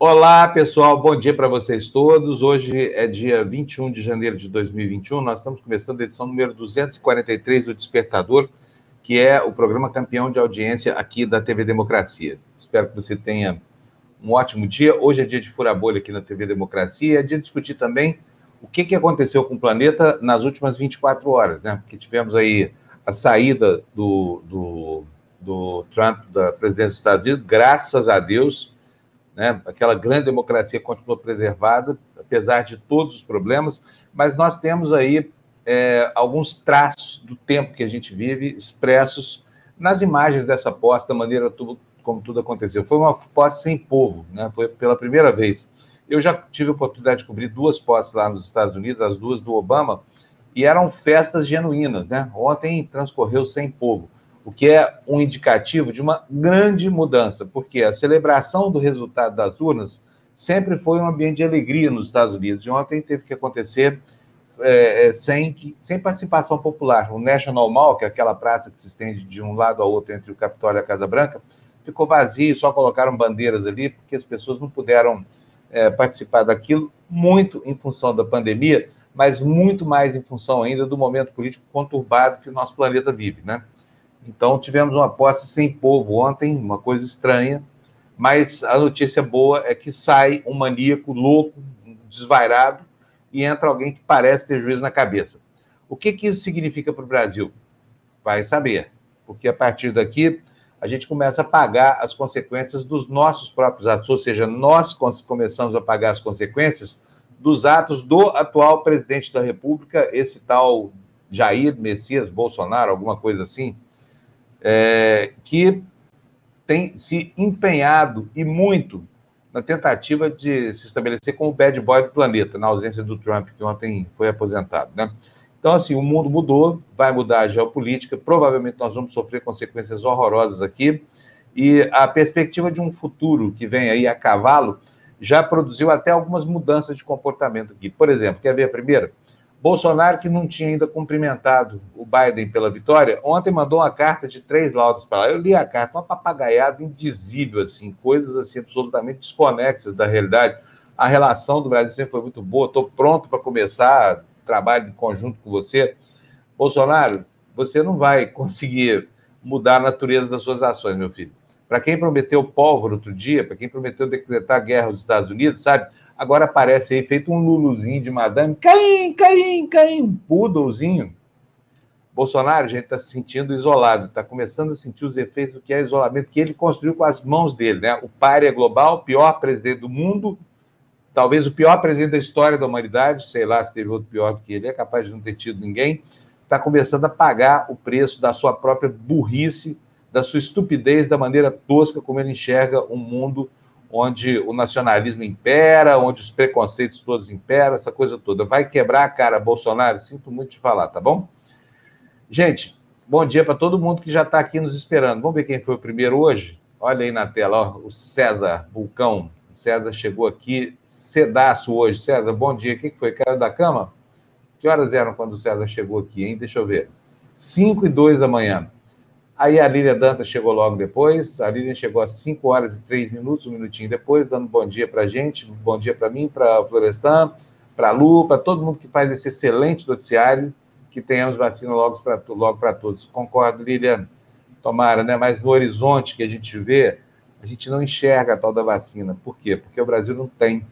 Olá, pessoal, bom dia para vocês todos. Hoje é dia 21 de janeiro de 2021. Nós estamos começando a edição número 243 do Despertador, que é o programa campeão de audiência aqui da TV Democracia. Espero que você tenha um ótimo dia. Hoje é dia de furar bolha aqui na TV Democracia. É dia de discutir também o que, que aconteceu com o planeta nas últimas 24 horas, né? Porque tivemos aí a saída do, do, do Trump da presidência dos Estados Unidos, graças a Deus né? aquela grande democracia continuou preservada, apesar de todos os problemas, mas nós temos aí é, alguns traços do tempo que a gente vive expressos nas imagens dessa posse, da maneira tudo, como tudo aconteceu. Foi uma posse sem povo, né? foi pela primeira vez. Eu já tive a oportunidade de cobrir duas posses lá nos Estados Unidos, as duas do Obama, e eram festas genuínas. Né? Ontem transcorreu sem povo o que é um indicativo de uma grande mudança, porque a celebração do resultado das urnas sempre foi um ambiente de alegria nos Estados Unidos, e ontem teve que acontecer é, é sem, sem participação popular. O National Mall, que é aquela praça que se estende de um lado ao outro entre o Capitólio e a Casa Branca, ficou vazio, só colocaram bandeiras ali, porque as pessoas não puderam é, participar daquilo, muito em função da pandemia, mas muito mais em função ainda do momento político conturbado que o nosso planeta vive, né? Então, tivemos uma posse sem povo ontem, uma coisa estranha, mas a notícia boa é que sai um maníaco louco, desvairado, e entra alguém que parece ter juízo na cabeça. O que, que isso significa para o Brasil? Vai saber, porque a partir daqui a gente começa a pagar as consequências dos nossos próprios atos, ou seja, nós começamos a pagar as consequências dos atos do atual presidente da República, esse tal Jair Messias Bolsonaro, alguma coisa assim, é, que tem se empenhado e muito na tentativa de se estabelecer como o bad boy do planeta, na ausência do Trump, que ontem foi aposentado. Né? Então, assim, o mundo mudou, vai mudar a geopolítica, provavelmente nós vamos sofrer consequências horrorosas aqui, e a perspectiva de um futuro que vem aí a cavalo já produziu até algumas mudanças de comportamento aqui. Por exemplo, quer ver a primeira? Bolsonaro, que não tinha ainda cumprimentado o Biden pela vitória, ontem mandou uma carta de três laudos para lá. Eu li a carta, uma papagaiada indizível, assim, coisas assim absolutamente desconexas da realidade. A relação do Brasil sempre foi muito boa, estou pronto para começar trabalho em conjunto com você. Bolsonaro, você não vai conseguir mudar a natureza das suas ações, meu filho. Para quem prometeu pólvora outro dia, para quem prometeu decretar guerra aos Estados Unidos, sabe? Agora aparece aí, feito um luluzinho de madame. Caim, Caim, Caim, um poodlezinho. Bolsonaro, gente, está se sentindo isolado, está começando a sentir os efeitos do que é isolamento que ele construiu com as mãos dele, né? O párea global, o pior presidente do mundo, talvez o pior presidente da história da humanidade, sei lá se teve outro pior do que ele, é capaz de não ter tido ninguém, está começando a pagar o preço da sua própria burrice, da sua estupidez, da maneira tosca como ele enxerga o um mundo onde o nacionalismo impera, onde os preconceitos todos imperam, essa coisa toda. Vai quebrar a cara, Bolsonaro? Sinto muito te falar, tá bom? Gente, bom dia para todo mundo que já está aqui nos esperando. Vamos ver quem foi o primeiro hoje? Olha aí na tela, ó, o César Vulcão. O César chegou aqui cedaço hoje. César, bom dia. O que foi? Caiu da cama? Que horas eram quando o César chegou aqui, hein? Deixa eu ver. 5 e 2 da manhã. Aí a Lília Dantas chegou logo depois. A Lília chegou às 5 horas e 3 minutos, um minutinho depois, dando bom dia para a gente, bom dia para mim, para Florestan, para a Lu, para todo mundo que faz esse excelente noticiário, que tenhamos vacina logo para logo todos. Concordo, Lília? Tomara, né? Mas no horizonte que a gente vê, a gente não enxerga a tal da vacina. Por quê? Porque o Brasil não tem.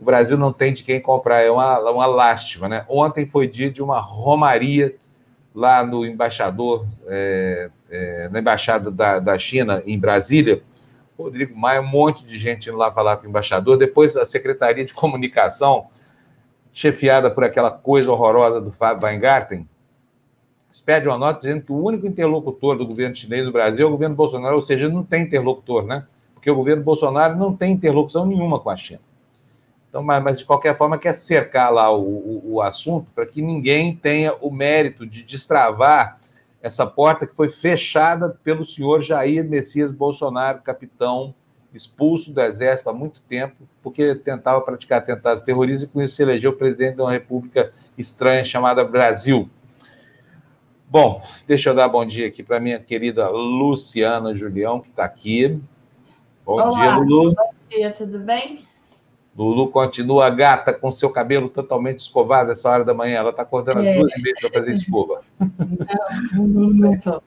O Brasil não tem de quem comprar, é uma, uma lástima, né? Ontem foi dia de uma romaria lá no embaixador, é, é, na embaixada da, da China em Brasília, Rodrigo Maia, um monte de gente indo lá falar com o embaixador. Depois a Secretaria de Comunicação, chefiada por aquela coisa horrorosa do Fábio Weingarten, expede uma nota dizendo que o único interlocutor do governo chinês no Brasil é o governo Bolsonaro, ou seja, não tem interlocutor, né? Porque o governo Bolsonaro não tem interlocução nenhuma com a China. Então, mas, mas, de qualquer forma quer cercar lá o, o, o assunto para que ninguém tenha o mérito de destravar essa porta que foi fechada pelo senhor Jair Messias Bolsonaro, capitão expulso do exército há muito tempo, porque tentava praticar atentados terroristas e com isso se elegeu presidente de uma república estranha chamada Brasil. Bom, deixa eu dar bom dia aqui para minha querida Luciana Julião, que está aqui. Bom Olá, dia, Lulu. Bom dia, tudo bem? Lulu continua gata com seu cabelo totalmente escovado essa hora da manhã. Ela está acordando é. às duas vezes para fazer escova. Não, não tô.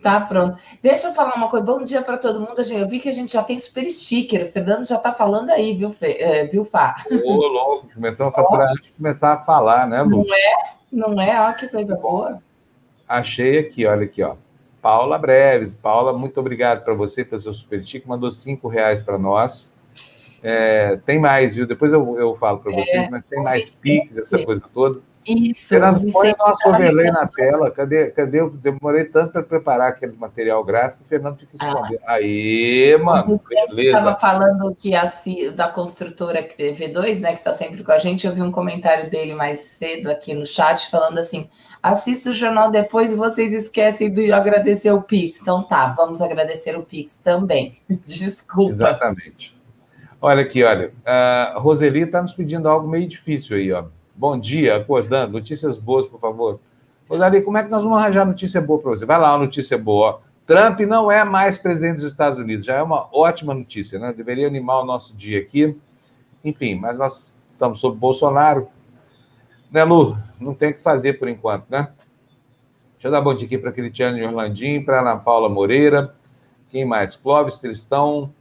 Tá pronto. Deixa eu falar uma coisa. Bom dia para todo mundo. Eu vi que a gente já tem super sticker. O Fernando já está falando aí, viu, Fê? É, viu, Fá? Ô, louco. Começamos a faturar antes de começar a falar, né, Lu? Não é? Não é? Ó, que coisa boa. Achei aqui, olha aqui, ó. Paula Breves. Paula, muito obrigado para você pelo seu super sticker. Mandou cinco reais para nós. É, tem mais, viu? Depois eu, eu falo para vocês, é, mas tem mais Pix, essa coisa toda. Isso. Fernando, põe nosso overlay na tela. Cadê? Cadê? Eu demorei tanto para preparar aquele material gráfico. O Fernando fica ah. escondendo. Ah. Aí, mano. Você estava falando que a, da construtora V2, né, que está sempre com a gente, eu vi um comentário dele mais cedo aqui no chat falando assim: assista o jornal depois e vocês esquecem de agradecer o Pix. Então tá, vamos agradecer o Pix também. Desculpa. Exatamente. Olha aqui, olha. A Roseli está nos pedindo algo meio difícil aí, ó. Bom dia, acordando. Notícias boas, por favor. Roseli, como é que nós vamos arranjar notícia boa para você? Vai lá, uma notícia boa. Trump não é mais presidente dos Estados Unidos. Já é uma ótima notícia, né? Deveria animar o nosso dia aqui. Enfim, mas nós estamos sob Bolsonaro. Né, Lu? Não tem o que fazer por enquanto, né? Deixa eu dar bom dia aqui para Cristiane Orlandim, para Ana Paula Moreira. Quem mais? Clóvis Tristão.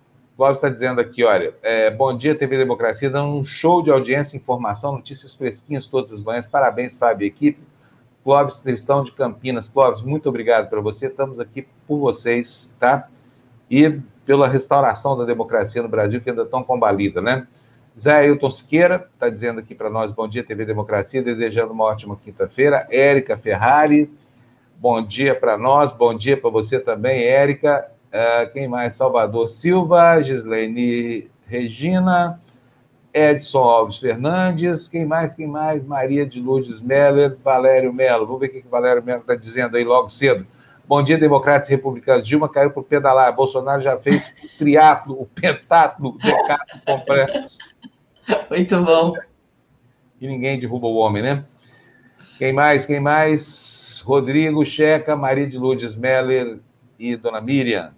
Clóvis está dizendo aqui, olha, é, bom dia, TV Democracia, dando um show de audiência, informação, notícias fresquinhas todas as manhãs. Parabéns, Fábio e equipe. Clóvis Tristão de Campinas. Clóvis, muito obrigado para você. Estamos aqui por vocês, tá? E pela restauração da democracia no Brasil, que ainda tão combalida, né? Zé Ailton Siqueira está dizendo aqui para nós, bom dia, TV Democracia, desejando uma ótima quinta-feira. Érica Ferrari, bom dia para nós, bom dia para você também, Érica. Uh, quem mais? Salvador Silva, Gislaine Regina, Edson Alves Fernandes, quem mais? Quem mais? Maria de Lourdes Meller, Valério Melo. Vamos ver o que o Valério Melo está dizendo aí logo cedo. Bom dia, democratas e republicanos. Dilma caiu por pedalar. Bolsonaro já fez o triatlo, o pentatlo, o decatlo completo. Muito bom. E ninguém derruba o homem, né? Quem mais? Quem mais? Rodrigo Checa, Maria de Lourdes Meller e Dona Miriam.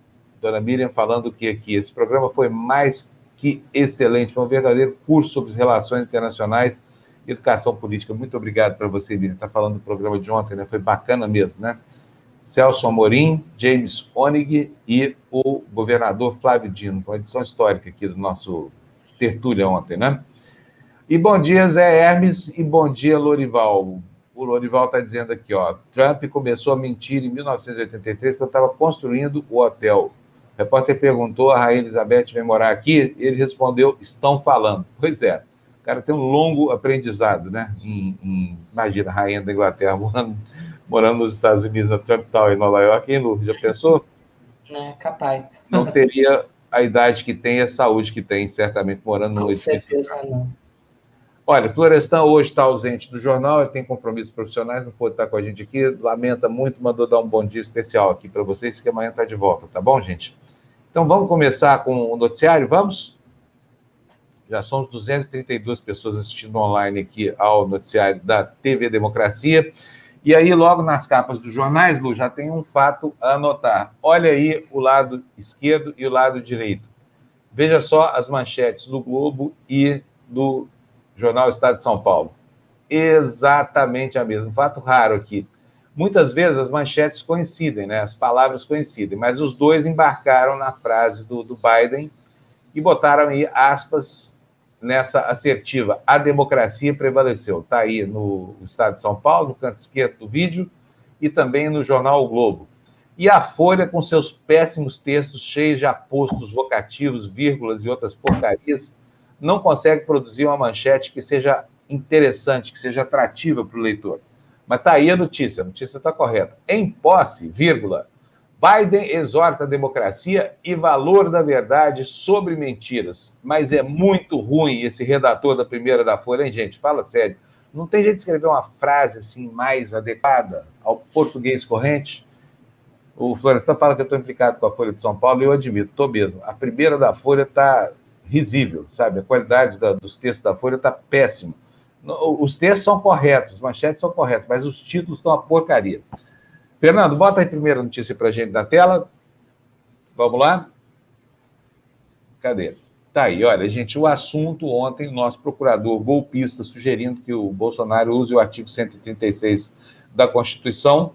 Dona Miriam falando que aqui esse programa foi mais que excelente, foi um verdadeiro curso sobre relações internacionais e educação política. Muito obrigado para você, Miriam. Está falando do programa de ontem, né? Foi bacana mesmo, né? Celso Amorim, James Onig e o governador Flávio Dino. Foi uma edição histórica aqui do nosso tertúlia ontem, né? E bom dia, Zé Hermes, e bom dia, Lorival. O Lorival está dizendo aqui, ó. Trump começou a mentir em 1983, quando estava construindo o hotel o repórter perguntou: a Rainha Elizabeth vem morar aqui? Ele respondeu: estão falando. Pois é, o cara tem um longo aprendizado, né? Em, em, imagina, a Rainha da Inglaterra morando, morando nos Estados Unidos, na Trump Tower, em Nova York, em Lu, já pensou? É, capaz. Não teria a idade que tem e a saúde que tem, certamente, morando no Com certeza não. Olha, Florestan hoje está ausente do jornal, ele tem compromissos profissionais, não pode estar com a gente aqui, lamenta muito, mandou dar um bom dia especial aqui para vocês, que amanhã está de volta, tá bom, gente? Então vamos começar com o noticiário, vamos? Já somos 232 pessoas assistindo online aqui ao noticiário da TV Democracia. E aí, logo nas capas dos jornais, Lu, já tem um fato a anotar. Olha aí o lado esquerdo e o lado direito. Veja só as manchetes do Globo e do Jornal Estado de São Paulo. Exatamente a mesma. Um fato raro aqui. Muitas vezes as manchetes coincidem, né? as palavras coincidem, mas os dois embarcaram na frase do, do Biden e botaram aí aspas nessa assertiva. A democracia prevaleceu. Está aí no Estado de São Paulo, no canto esquerdo do vídeo, e também no jornal o Globo. E a Folha, com seus péssimos textos cheios de apostos vocativos, vírgulas e outras porcarias, não consegue produzir uma manchete que seja interessante, que seja atrativa para o leitor. Mas está aí a notícia, a notícia está correta. Em posse, vírgula, Biden exorta a democracia e valor da verdade sobre mentiras. Mas é muito ruim esse redator da primeira da Folha, hein, gente? Fala sério. Não tem jeito de escrever uma frase assim mais adequada ao português corrente? O Florestan fala que eu estou implicado com a Folha de São Paulo e eu admito, estou mesmo. A primeira da Folha está risível, sabe? A qualidade da, dos textos da Folha está péssima. Os textos são corretos, as manchetes são corretas, mas os títulos estão uma porcaria. Fernando, bota aí a primeira notícia para a gente na tela. Vamos lá? Cadê? Tá aí, olha, gente, o assunto ontem, nosso procurador golpista sugerindo que o Bolsonaro use o artigo 136 da Constituição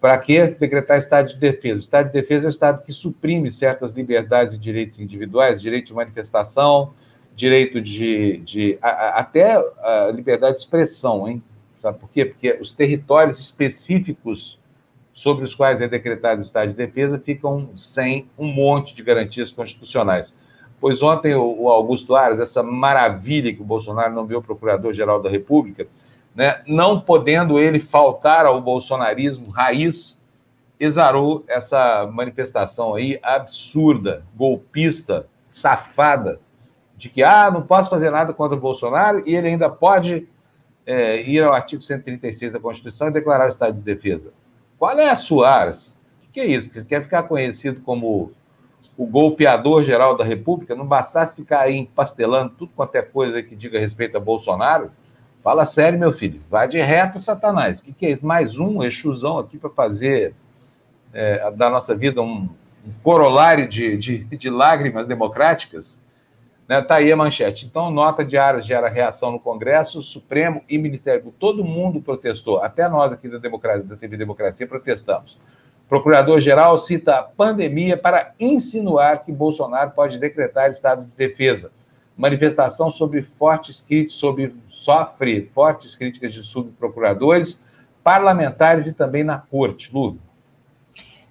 para que decretar estado de defesa? Estado de defesa é o estado que suprime certas liberdades e direitos individuais, direito de manifestação, direito de, de a, a, até a liberdade de expressão, hein? Sabe por quê? Porque os territórios específicos sobre os quais é decretado o estado de defesa ficam sem um monte de garantias constitucionais. Pois ontem o, Augusto Aras, essa maravilha que o Bolsonaro não viu o Procurador-Geral da República, né, não podendo ele faltar ao bolsonarismo raiz, exarou essa manifestação aí absurda, golpista, safada, de que ah, não posso fazer nada contra o Bolsonaro e ele ainda pode é, ir ao artigo 136 da Constituição e declarar estado de defesa. Qual é a Aras? O que é isso? Você quer ficar conhecido como o golpeador geral da República? Não bastasse ficar aí empastelando tudo quanto é coisa que diga respeito a Bolsonaro? Fala sério, meu filho. Vai de reto, Satanás. O que, que é isso? Mais um exusão aqui para fazer é, da nossa vida um, um corolário de, de, de, lágrimas democráticas? Né? Tá aí a manchete. Então, nota de Aras gera reação no Congresso, Supremo e Ministério. Todo mundo protestou. Até nós aqui da, Democracia, da TV Democracia protestamos. Procurador-geral cita a pandemia para insinuar que Bolsonaro pode decretar estado de defesa. Manifestação sobre fortes críticas sobre sofre fortes críticas de subprocuradores, parlamentares e também na corte. Lu.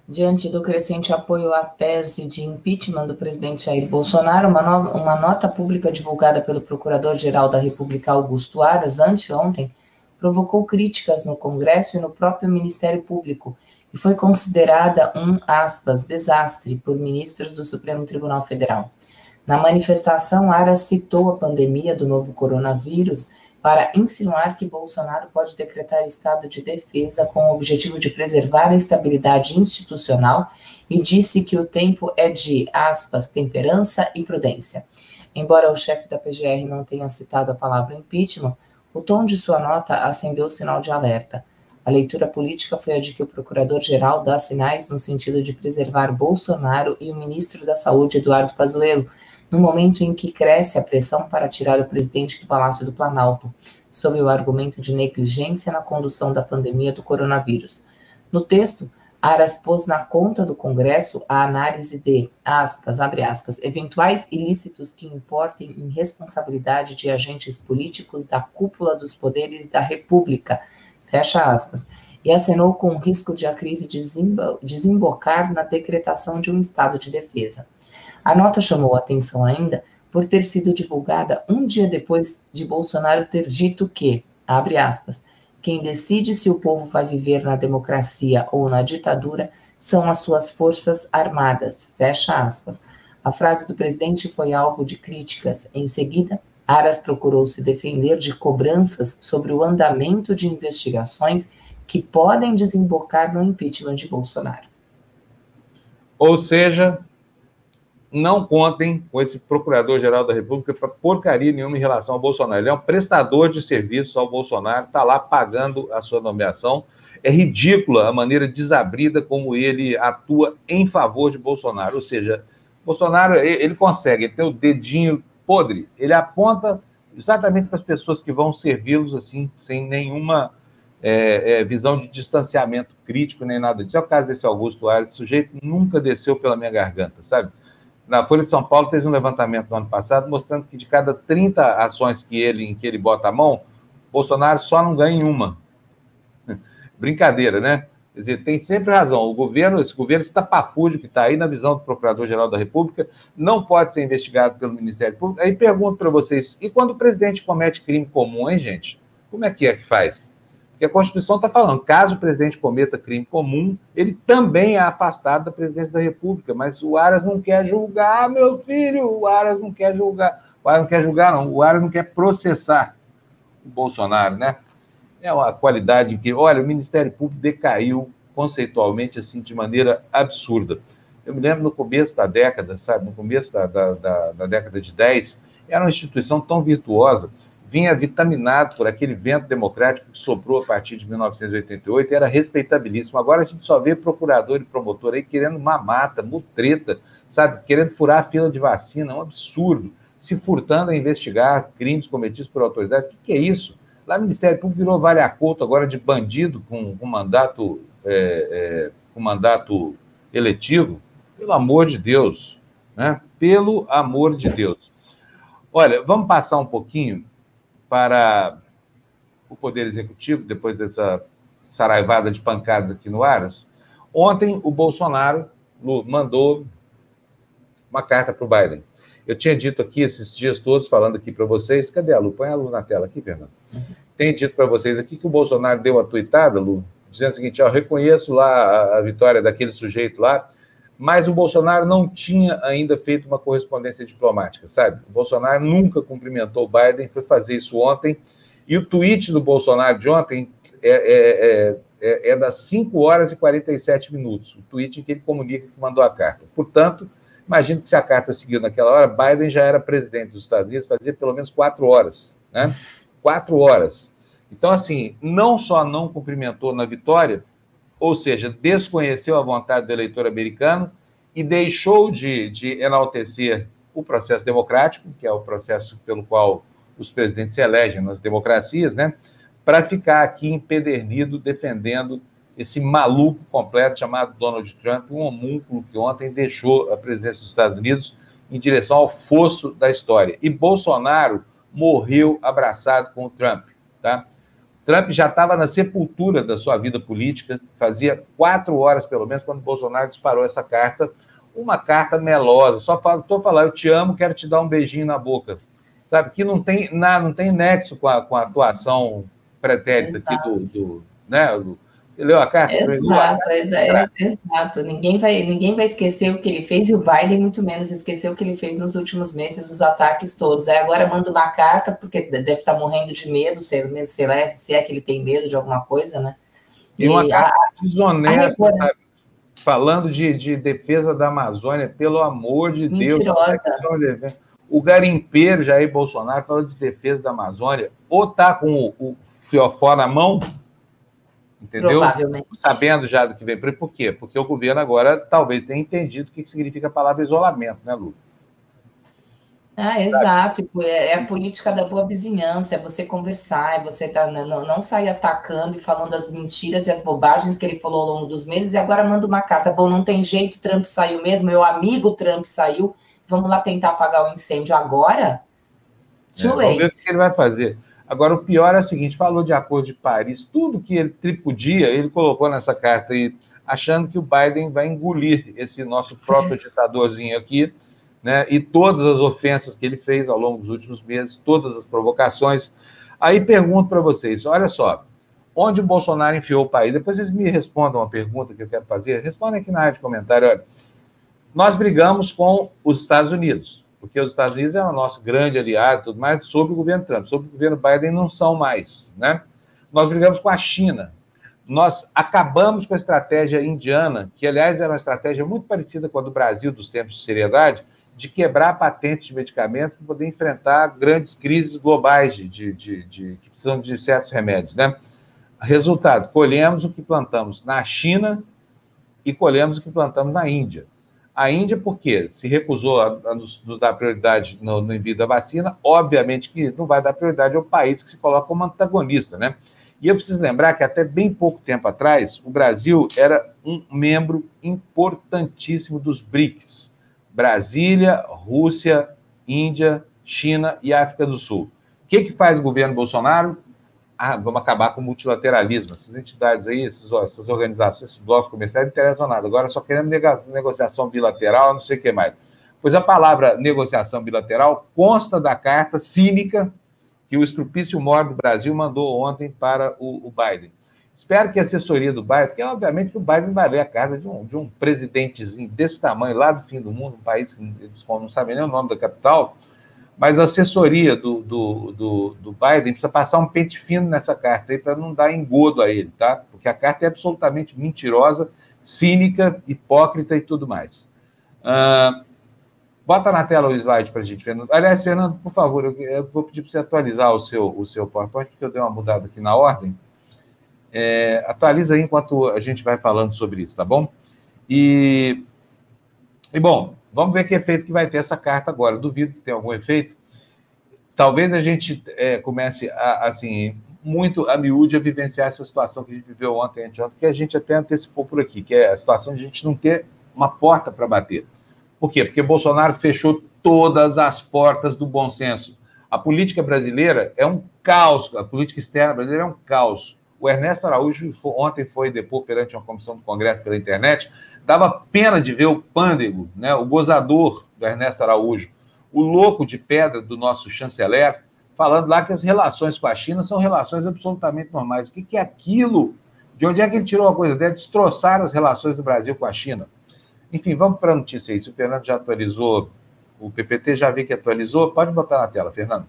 Diante do crescente apoio à tese de impeachment do presidente Jair Bolsonaro, uma, nova, uma nota pública divulgada pelo Procurador-Geral da República Augusto Aras anteontem provocou críticas no Congresso e no próprio Ministério Público e foi considerada um, aspas, desastre por ministros do Supremo Tribunal Federal. Na manifestação, Aras citou a pandemia do novo coronavírus para insinuar que Bolsonaro pode decretar estado de defesa com o objetivo de preservar a estabilidade institucional e disse que o tempo é de, aspas, temperança e prudência. Embora o chefe da PGR não tenha citado a palavra impeachment, o tom de sua nota acendeu o sinal de alerta. A leitura política foi a de que o procurador-geral dá sinais no sentido de preservar Bolsonaro e o ministro da Saúde, Eduardo Pazuello, no momento em que cresce a pressão para tirar o presidente do Palácio do Planalto, sob o argumento de negligência na condução da pandemia do coronavírus. No texto, Aras pôs na conta do Congresso a análise de, aspas, abre aspas, eventuais ilícitos que importem em responsabilidade de agentes políticos da cúpula dos poderes da República, fecha aspas, e acenou com o risco de a crise desembocar na decretação de um estado de defesa. A nota chamou a atenção ainda por ter sido divulgada um dia depois de Bolsonaro ter dito que, abre aspas, quem decide se o povo vai viver na democracia ou na ditadura são as suas forças armadas, fecha aspas. A frase do presidente foi alvo de críticas. Em seguida, Aras procurou se defender de cobranças sobre o andamento de investigações que podem desembocar no impeachment de Bolsonaro. Ou seja, não contem com esse Procurador-Geral da República para porcaria nenhuma em relação ao Bolsonaro. Ele é um prestador de serviço ao Bolsonaro, está lá pagando a sua nomeação. É ridícula a maneira desabrida como ele atua em favor de Bolsonaro. Ou seja, Bolsonaro, ele consegue, tem o dedinho podre, ele aponta exatamente para as pessoas que vão servi-los assim, sem nenhuma é, é, visão de distanciamento crítico nem nada disso. É o caso desse Augusto Aires, sujeito nunca desceu pela minha garganta, sabe? Na Folha de São Paulo fez um levantamento no ano passado mostrando que de cada 30 ações que ele, em que ele bota a mão, Bolsonaro só não ganha uma. Brincadeira, né? Quer dizer, tem sempre razão. O governo, esse governo estapafúrdio que está aí na visão do Procurador-Geral da República, não pode ser investigado pelo Ministério Público. Aí pergunto para vocês: e quando o presidente comete crime comum, hein, gente? Como é que é que faz? Porque a Constituição está falando, caso o presidente cometa crime comum, ele também é afastado da presidência da República. Mas o Aras não quer julgar, meu filho, o Aras não quer julgar. O Aras não quer julgar, não. O Aras não quer processar o Bolsonaro, né? É uma qualidade que, olha, o Ministério Público decaiu conceitualmente, assim, de maneira absurda. Eu me lembro no começo da década, sabe, no começo da, da, da, da década de 10, era uma instituição tão virtuosa vinha vitaminado por aquele vento democrático que soprou a partir de 1988, era respeitabilíssimo. Agora a gente só vê procurador e promotor aí querendo mamata, mutreta, sabe? Querendo furar a fila de vacina, é um absurdo. se furtando a investigar crimes cometidos por autoridades. O que, que é isso? Lá o Ministério Público virou vale a agora de bandido com, com mandato, é, é, com mandato eletivo. Pelo amor de Deus, né? Pelo amor de Deus. Olha, vamos passar um pouquinho para o Poder Executivo, depois dessa saraivada de pancadas aqui no Aras. Ontem, o Bolsonaro mandou uma carta para o Biden. Eu tinha dito aqui esses dias todos, falando aqui para vocês. Cadê a Lu? Põe a Lu na tela aqui, Fernando. Tenho dito para vocês aqui que o Bolsonaro deu uma tuitada, Lu, dizendo o seguinte: eu reconheço lá a vitória daquele sujeito lá, mas o Bolsonaro não tinha ainda feito uma correspondência diplomática, sabe? O Bolsonaro nunca cumprimentou o Biden, foi fazer isso ontem. E o tweet do Bolsonaro de ontem é, é, é, é, é das 5 horas e 47 minutos, o tweet em que ele comunica que mandou a carta. Portanto, imagino que se a carta seguiu naquela hora, Biden já era presidente dos Estados Unidos, fazia pelo menos quatro horas, né? Quatro horas. Então, assim, não só não cumprimentou na vitória, ou seja, desconheceu a vontade do eleitor americano e deixou de, de enaltecer o processo democrático, que é o processo pelo qual os presidentes se elegem nas democracias, né? Para ficar aqui empedernido defendendo esse maluco completo chamado Donald Trump, um homúnculo que ontem deixou a presidência dos Estados Unidos em direção ao fosso da história. E Bolsonaro morreu abraçado com o Trump, tá? Trump já estava na sepultura da sua vida política, fazia quatro horas, pelo menos, quando Bolsonaro disparou essa carta, uma carta melosa, só estou falando, eu te amo, quero te dar um beijinho na boca, sabe, que não tem, não tem nexo com a, com a atuação pretérita aqui do, do, né, do, você leu a carta? Exato, é, exato. Ninguém vai, ninguém vai esquecer o que ele fez e o Biden muito menos esqueceu o que ele fez nos últimos meses, os ataques todos. Aí agora manda uma carta, porque deve estar morrendo de medo, sei, sei lá, se é que ele tem medo de alguma coisa, né? E, e uma carta a, desonesta, a falando de, de defesa da Amazônia, pelo amor de Mentirosa. Deus. O garimpeiro Jair Bolsonaro falando de defesa da Amazônia, ou tá com o, o fiofó na mão, Entendeu? Provavelmente. Sabendo já do que vem. Por quê? Porque o governo agora talvez tenha entendido o que significa a palavra isolamento, né, Lu? Ah, exato. É, é a política da boa vizinhança, é você conversar, é você tá, não, não sair atacando e falando as mentiras e as bobagens que ele falou ao longo dos meses, e agora manda uma carta. Bom, não tem jeito, Trump saiu mesmo, meu amigo Trump saiu, vamos lá tentar apagar o incêndio agora? Too é, Vamos ver o que ele vai fazer. Agora, o pior é o seguinte: falou de Acordo de Paris, tudo que ele tripudia, ele colocou nessa carta aí, achando que o Biden vai engolir esse nosso próprio ditadorzinho aqui, né? E todas as ofensas que ele fez ao longo dos últimos meses, todas as provocações. Aí pergunto para vocês: olha só, onde o Bolsonaro enfiou o país? Depois vocês me respondam uma pergunta que eu quero fazer. Respondem aqui na área de comentário. Olha, nós brigamos com os Estados Unidos porque os Estados Unidos é o nosso grande aliado, tudo mais, sobre o governo Trump, sobre o governo Biden não são mais, né? Nós brigamos com a China, nós acabamos com a estratégia indiana, que aliás era uma estratégia muito parecida com a do Brasil dos tempos de seriedade, de quebrar patentes de medicamentos para poder enfrentar grandes crises globais de, de, de, de, que precisam de certos remédios, né? Resultado: colhemos o que plantamos na China e colhemos o que plantamos na Índia. A Índia, por quê? Se recusou a, a nos, nos, dar prioridade no, no, envio da vacina, obviamente que não vai dar prioridade ao país que se coloca como antagonista, né? E eu preciso lembrar que até bem pouco tempo atrás, o Brasil era um membro importantíssimo dos BRICS. Brasília, Rússia, Índia, China e África do Sul. O que, que faz o governo Bolsonaro? Ah, vamos acabar com o multilateralismo. Essas entidades aí, essas, essas organizações, esses blocos comerciais não interessam nada. Agora só queremos negociação bilateral, não sei o que mais. Pois a palavra negociação bilateral consta da carta cínica que o Estrupício Mor do Brasil mandou ontem para o, o, Biden. Espero que a assessoria do Biden, porque obviamente que o Biden vai ler a carta de um, de um presidentezinho desse tamanho, lá do fim do mundo, um país que eles não sabem nem o nome da capital, mas a assessoria do, do, do, do Biden precisa passar um pente fino nessa carta aí para não dar engodo a ele, tá? Porque a carta é absolutamente mentirosa, cínica, hipócrita e tudo mais. Uh, bota na tela o slide para a gente, Fernando. Aliás, Fernando, por favor, eu, eu vou pedir para você atualizar o seu, o seu PowerPoint, porque eu dei uma mudada aqui na ordem. É, atualiza aí enquanto a gente vai falando sobre isso, tá bom? E, e bom, Vamos ver que efeito que vai ter essa carta agora. Duvido que tenha algum efeito, talvez a gente é, comece a, assim, muito a miúde a vivenciar essa situação que a gente viveu ontem, anteontem, que a gente até antecipou por aqui, que é a situação de a gente não ter uma porta para bater. Por quê? Porque Bolsonaro fechou todas as portas do bom senso. A política brasileira é um caos, a política externa brasileira é um caos. O Ernesto Araújo ontem foi depor perante uma comissão do Congresso pela internet, dava pena de ver o pândego, né, o gozador do Ernesto Araújo, o louco de pedra do nosso chanceler, falando lá que as relações com a China são relações absolutamente normais. O que é aquilo? De onde é que ele tirou a coisa? Deve destroçar as relações do Brasil com a China. Enfim, vamos para a notícia aí. Se o Fernando já atualizou, o PPT já vi que atualizou, pode botar na tela, Fernando.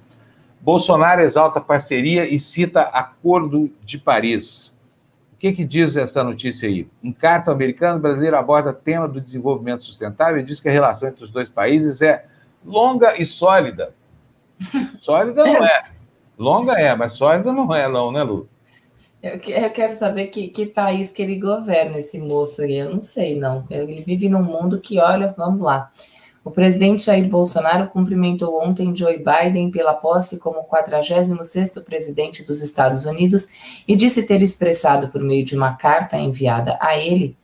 Bolsonaro exalta parceria e cita Acordo de Paris. O que, que diz essa notícia aí? Em carta americana, o brasileiro aborda tema do desenvolvimento sustentável e diz que a relação entre os dois países é longa e sólida. Sólida não é. Longa é, mas sólida não é, não, né, Lu? Eu, quero saber que, que país que ele governa, esse moço aí. Eu não sei, não. Ele vive num mundo que, olha, vamos lá. O presidente Jair Bolsonaro cumprimentou ontem Joe Biden pela posse como 46º presidente dos Estados Unidos e disse ter expressado por meio de uma carta enviada a ele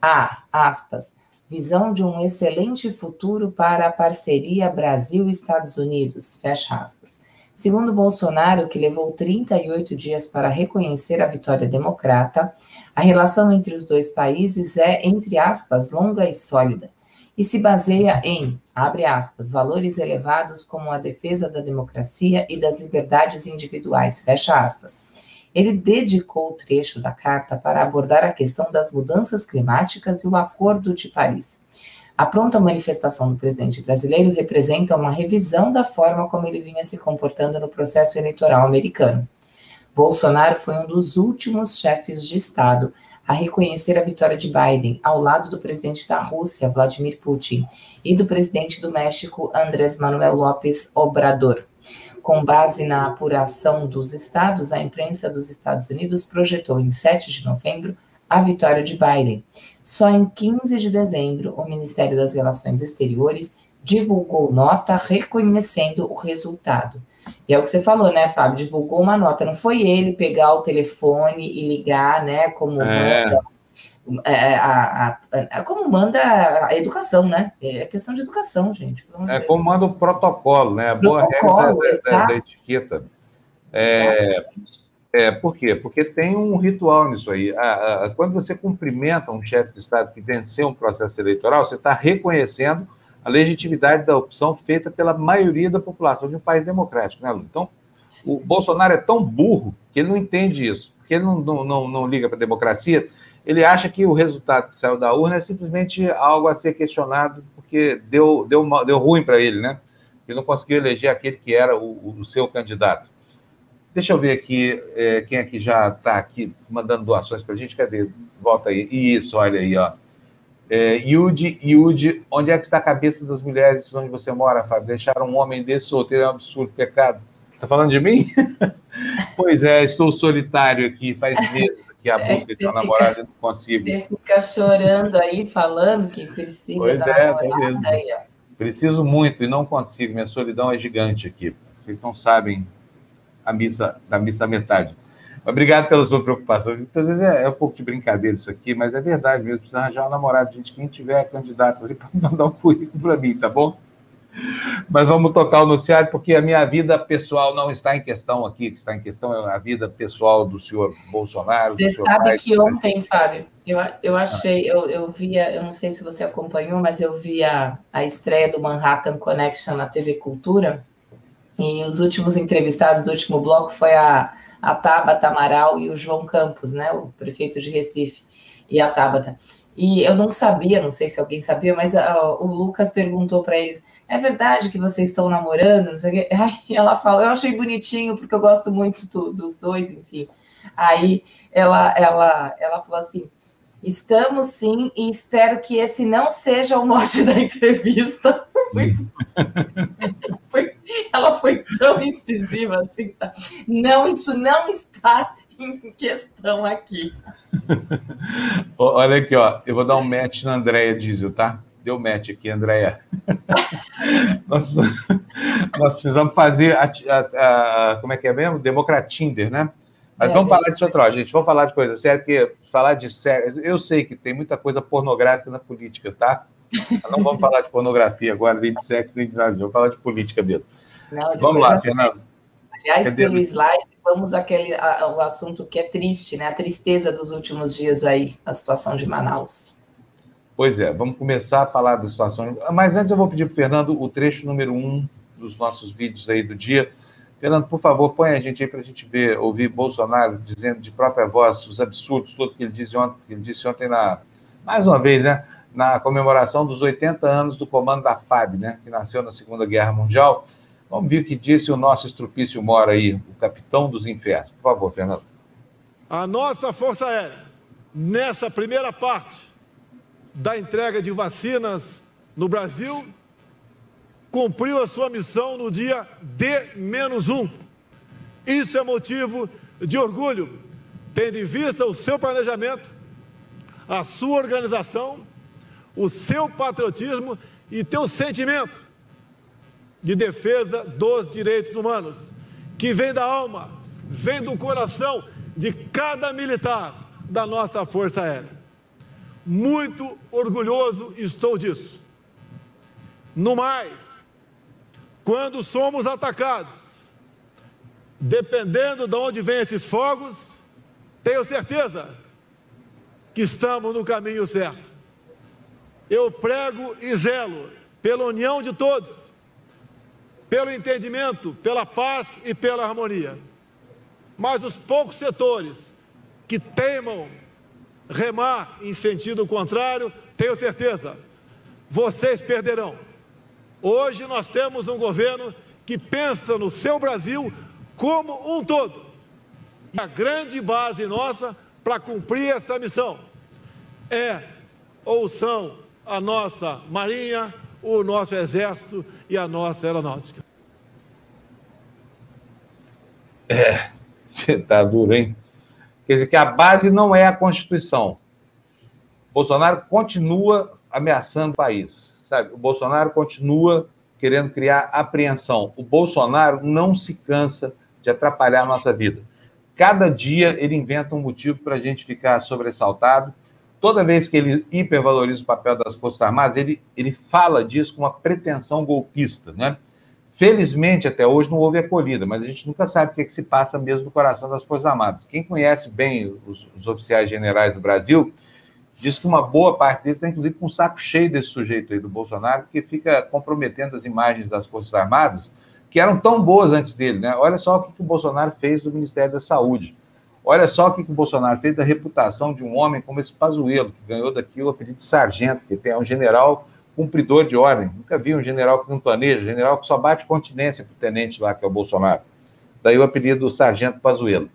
a, aspas, visão de um excelente futuro para a parceria Brasil-Estados Unidos, fecha aspas. Segundo Bolsonaro, que levou 38 dias para reconhecer a vitória democrata, a relação entre os dois países é, entre aspas, longa e sólida e se baseia em, abre aspas, valores elevados como a defesa da democracia e das liberdades individuais, fecha aspas. Ele dedicou o trecho da carta para abordar a questão das mudanças climáticas e o Acordo de Paris. A pronta manifestação do presidente brasileiro representa uma revisão da forma como ele vinha se comportando no processo eleitoral americano. Bolsonaro foi um dos últimos chefes de Estado a reconhecer a vitória de Biden, ao lado do presidente da Rússia, Vladimir Putin, e do presidente do México, Andrés Manuel López Obrador. Com base na apuração dos estados, a imprensa dos Estados Unidos projetou em 7 de novembro a vitória de Biden. Só em 15 de dezembro, o Ministério das Relações Exteriores divulgou nota reconhecendo o resultado. E é o que você falou, né, Fábio? Divulgou uma nota. Não foi ele pegar o telefone e ligar, né? Como é. manda. É, a, a, a, como manda a educação, né? É questão de educação, gente. É como manda o protocolo, né? A boa regra da, da, da, etiqueta. É, é, por quê? Porque tem um ritual nisso aí. Quando você cumprimenta um chefe de Estado que venceu um processo eleitoral, você está reconhecendo a legitimidade da opção feita pela maioria da população de um país democrático, né, Lu? Então, o Bolsonaro é tão burro que ele não entende isso, que ele não, não, não, não liga para a democracia, ele acha que o resultado que saiu da urna é simplesmente algo a ser questionado, porque deu, deu, deu ruim para ele, né? Ele não conseguiu eleger aquele que era o, o seu candidato. Deixa eu ver aqui é, quem já está aqui mandando doações para a gente. Cadê? Volta aí. Isso, olha aí, ó. É, Yudi, Yudi, onde é que está a cabeça das mulheres onde você mora, Fábio? Deixar um homem desse solteiro é um absurdo, pecado. Está falando de mim? pois é, estou solitário aqui, faz meses que a busca de uma namorada não consigo. Você fica chorando aí, falando que precisa pois da é, namorada. Aí, Preciso muito e não consigo, minha solidão é gigante aqui. Vocês não sabem a missa, da missa metade. Obrigado pela sua preocupação. Muitas vezes é, é, um pouco de brincadeira isso aqui, mas é verdade mesmo. Precisa arranjar um namorado, gente. Quem tiver candidato ali, para mandar um currículo para mim, tá bom? Mas vamos tocar o noticiário, porque a minha vida pessoal não está em questão aqui. O que está em questão é a vida pessoal do senhor Bolsonaro. Você sabe pai, que ontem, Fábio, eu, eu achei, eu, eu via, eu não sei se você acompanhou, mas eu vi a, a estreia do Manhattan Connection na TV Cultura. E os últimos entrevistados do último bloco foi a a Tabata Amaral e o João Campos, né, o prefeito de Recife, e a Tabata. E eu não sabia, não sei se alguém sabia, mas uh, o Lucas perguntou para eles: é verdade que vocês estão namorando? Não sei o quê. Aí ela falou: eu achei bonitinho, porque eu gosto muito do, dos dois, enfim. Aí ela, ela, ela falou assim: Estamos sim, e espero que esse não seja o mote da entrevista. Muito... foi... Ela foi tão incisiva assim, sabe? Não, isso não está em questão aqui. Olha aqui, ó. Eu vou dar um match na Andréia Diesel, tá? Deu match aqui, Andréia. nós, nós, precisamos fazer a, a, a, como é que é mesmo? Democratinder, né? Mas é, vamos é. falar de outra, gente. Vamos falar de coisa séria, porque falar de sério. Eu sei que tem muita coisa pornográfica na política, tá? não vamos falar de pornografia agora, nem de sexo, nem de nada. Vamos falar de política mesmo. Não, vamos lá, Fernando. Aliás, Entendeu? pelo slide, vamos àquele a, o assunto que é triste, né? A tristeza dos últimos dias aí, a situação de Manaus. Pois é, vamos começar a falar da situação. Mas antes eu vou pedir para o Fernando o trecho número um dos nossos vídeos aí do dia. Fernando, por favor, põe a gente aí para a gente ver, ouvir Bolsonaro dizendo de própria voz os absurdos, tudo que ele disse ontem, que ele disse ontem na, mais uma vez, né, na comemoração dos 80 anos do comando da FAB, né, que nasceu na Segunda Guerra Mundial. Vamos ver o que disse o nosso estrupício mora aí, o capitão dos infernos. Por favor, Fernando. A nossa Força Aérea, nessa primeira parte da entrega de vacinas no Brasil, cumpriu a sua missão no dia D-1. Isso é motivo de orgulho, tendo em vista o seu planejamento, a sua organização, o seu patriotismo e teu sentimento de defesa dos direitos humanos, que vem da alma, vem do coração de cada militar da nossa Força Aérea. Muito orgulhoso estou disso. No mais, quando somos atacados, dependendo de onde vêm esses fogos, tenho certeza que estamos no caminho certo. Eu prego e zelo pela união de todos, pelo entendimento, pela paz e pela harmonia. Mas os poucos setores que teimam remar em sentido contrário, tenho certeza, vocês perderão. Hoje nós temos um governo que pensa no seu Brasil como um todo. E a grande base nossa para cumprir essa missão é ou são a nossa Marinha, o nosso Exército e a nossa Aeronáutica. É, tá duro, hein? Quer dizer que a base não é a Constituição. Bolsonaro continua ameaçando o país sabe? O Bolsonaro continua querendo criar apreensão. O Bolsonaro não se cansa de atrapalhar a nossa vida. Cada dia ele inventa um motivo para a gente ficar sobressaltado. Toda vez que ele hipervaloriza o papel das Forças Armadas, ele, ele fala disso com uma pretensão golpista, né? Felizmente, até hoje não houve acolhida, mas a gente nunca sabe o que, é que se passa mesmo no coração das Forças Armadas. Quem conhece bem os, os oficiais generais do Brasil diz que uma boa parte deles está, inclusive, com um saco cheio desse sujeito aí do Bolsonaro, que fica comprometendo as imagens das Forças Armadas, que eram tão boas antes dele, né? Olha só o que, que o Bolsonaro fez do Ministério da Saúde. Olha só o que, que o Bolsonaro fez da reputação de um homem como esse Pazuello, que ganhou daqui o apelido de sargento, que tem, é um general cumpridor de ordem. Nunca vi um general que não planeja, general que só bate continência para o tenente lá, que é o Bolsonaro. Daí o apelido do sargento Pazuello.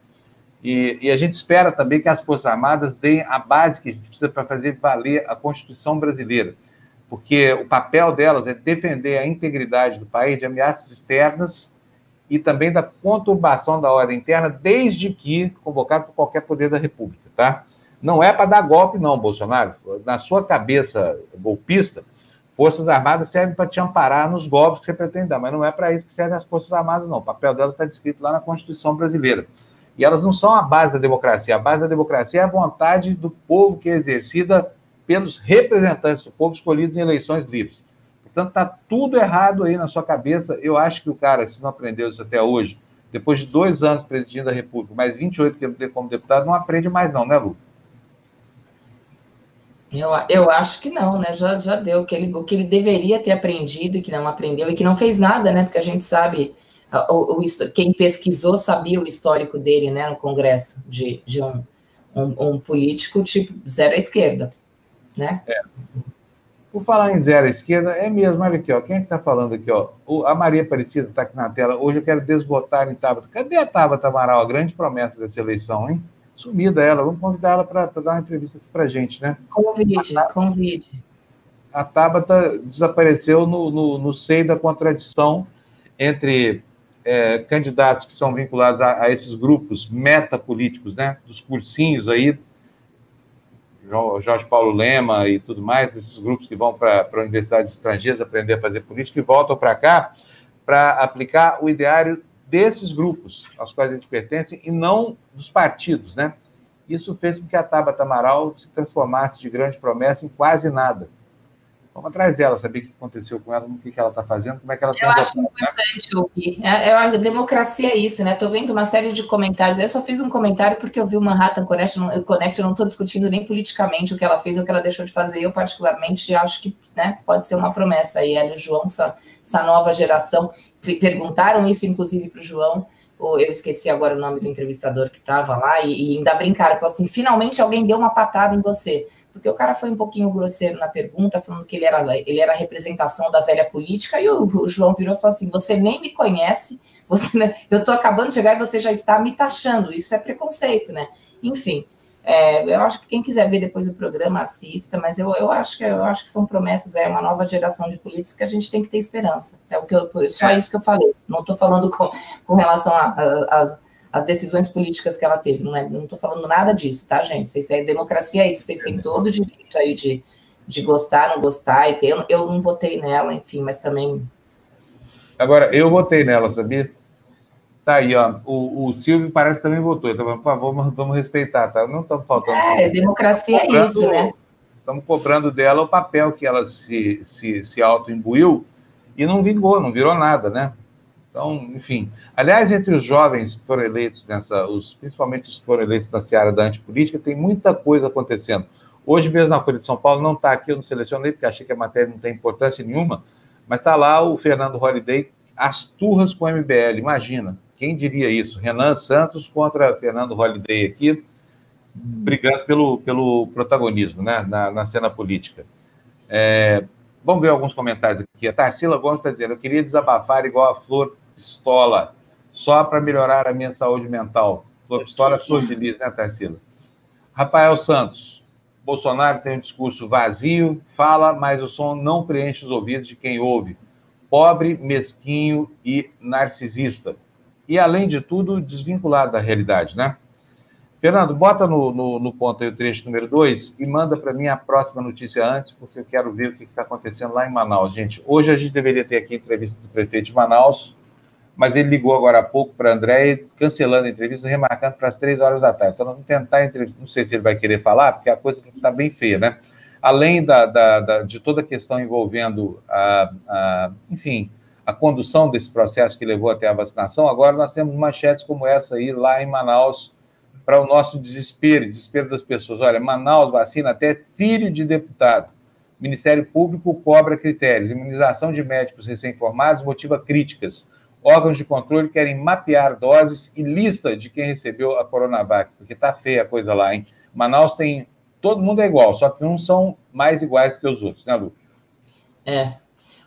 E, e, a gente espera também que as Forças Armadas deem a base que a gente precisa para fazer valer a Constituição brasileira, porque o papel delas é defender a integridade do país de ameaças externas e também da conturbação da ordem interna, desde que convocado por qualquer poder da República, tá? Não é para dar golpe, não, Bolsonaro. Na sua cabeça golpista, Forças Armadas servem para te amparar nos golpes que você pretende dar, mas não é para isso que servem as Forças Armadas, não. O papel delas está descrito lá na Constituição brasileira. E elas não são a base da democracia. A base da democracia é a vontade do povo que é exercida pelos representantes do povo escolhidos em eleições livres. Portanto, está tudo errado aí na sua cabeça. Eu acho que o cara, se não aprendeu isso até hoje, depois de dois anos presidindo a República, mais 28 como deputado, não aprende mais, não, né, Lu? Eu, eu acho que não, né? Já, já deu o que, ele, o que ele deveria ter aprendido e que não aprendeu e que não fez nada, né? Porque a gente sabe o, o, quem pesquisou sabia o histórico dele, né, no Congresso, de, de um, um, um político tipo zero à esquerda, né? É. Por falar em zero à esquerda, é mesmo, olha aqui, ó, quem é que está falando aqui, ó? O, a Maria Aparecida está aqui na tela, hoje eu quero desvotar em Tabata. Cadê a Tabata Amaral, a grande promessa dessa eleição, hein? Sumida ela, vamos convidar ela para dar uma entrevista aqui para gente, né? Convide, a, convide. A Tabata desapareceu no, no, no seio da contradição entre é, candidatos que são vinculados a, a, esses grupos metapolíticos, né, dos cursinhos aí, Jorge Paulo Lema e tudo mais, esses grupos que vão para universidades estrangeiras aprender a fazer política e voltam para cá para aplicar o ideário desses grupos aos quais eles pertencem e não dos partidos, né? Isso fez com que a Tabata Amaral se transformasse de grande promessa em quase nada. Vamos atrás dela, saber o que aconteceu com ela, o que ela está fazendo, como é que ela está. Eu acho importante ouvir. É, é, a democracia é isso, né? Estou vendo uma série de comentários. Eu só fiz um comentário porque eu vi o Manhattan Connect, eu não estou discutindo nem politicamente o que ela fez ou o que ela deixou de fazer. Eu, particularmente, acho que né, pode ser uma promessa aí. Ela e o João, essa, essa nova geração, perguntaram isso, inclusive, para o João eu esqueci agora o nome do entrevistador que estava lá, e, e, ainda brincaram, falou assim: finalmente alguém deu uma patada em você. Porque o cara foi um pouquinho grosseiro na pergunta, falando que ele era, ele era a representação da velha política, e o, o João virou e falou assim: você nem me conhece, você, eu estou acabando de chegar e você já está me taxando. Isso é preconceito, né? Enfim. É, eu acho que quem quiser ver depois o programa, assista, mas eu, eu, acho, que, eu acho que são promessas, é uma nova geração de políticos que a gente tem que ter esperança. É o que eu, só é. isso que eu falei. Não estou falando com, com relação às decisões políticas que ela teve, não estou é, falando nada disso, tá, gente? Vocês têm democracia é isso, vocês têm todo o direito aí de, de gostar, não gostar, e ter, eu, eu não votei nela, enfim, mas também. Agora, eu votei nela, sabia? Tá aí, ó. O, o Silvio parece que também votou. Então, por favor, vamos, vamos respeitar, tá? Não estamos faltando. É, democracia é isso, né? Estamos cobrando dela o papel que ela se, se, se auto-imbuiu e não vingou, não virou nada, né? Então, enfim. Aliás, entre os jovens que foram eleitos nessa, os, principalmente os que foram eleitos na seara da antipolítica, tem muita coisa acontecendo. Hoje mesmo na Folha de São Paulo, não está aqui, eu não selecionei, porque achei que a matéria não tem importância nenhuma, mas está lá o Fernando Holliday, as turras com o MBL, imagina. Quem diria isso? Renan Santos contra Fernando Holliday aqui, brigando pelo, pelo protagonismo né, na, na cena política. É, vamos ver alguns comentários aqui. A Tarsila Gomes está dizendo: eu queria desabafar igual a Flor Pistola, só para melhorar a minha saúde mental. Flor Pistola flor de né, Tarsila? Rafael Santos. Bolsonaro tem um discurso vazio, fala, mas o som não preenche os ouvidos de quem ouve. Pobre, mesquinho e narcisista e, além de tudo, desvinculado da realidade, né? Fernando, bota no, no, no ponto aí o trecho número 2 e manda para mim a próxima notícia antes, porque eu quero ver o que está acontecendo lá em Manaus. Gente, hoje a gente deveria ter aqui a entrevista do prefeito de Manaus, mas ele ligou agora há pouco para André, cancelando a entrevista, remarcando para as três horas da tarde. Então, nós vamos tentar a entrevista. Não sei se ele vai querer falar, porque a coisa está bem feia, né? Além da, da, da, de toda a questão envolvendo, a, a, enfim, a condução desse processo que levou até a vacinação, agora nós temos manchetes como essa aí lá em Manaus, para o nosso desespero, desespero das pessoas. Olha, Manaus vacina até filho de deputado. O Ministério Público cobra critérios. Imunização de médicos recém-formados motiva críticas. Órgãos de controle querem mapear doses e lista de quem recebeu a Coronavac, porque tá feia a coisa lá, hein? Manaus tem. Todo mundo é igual, só que uns são mais iguais do que os outros, né, Lu? É,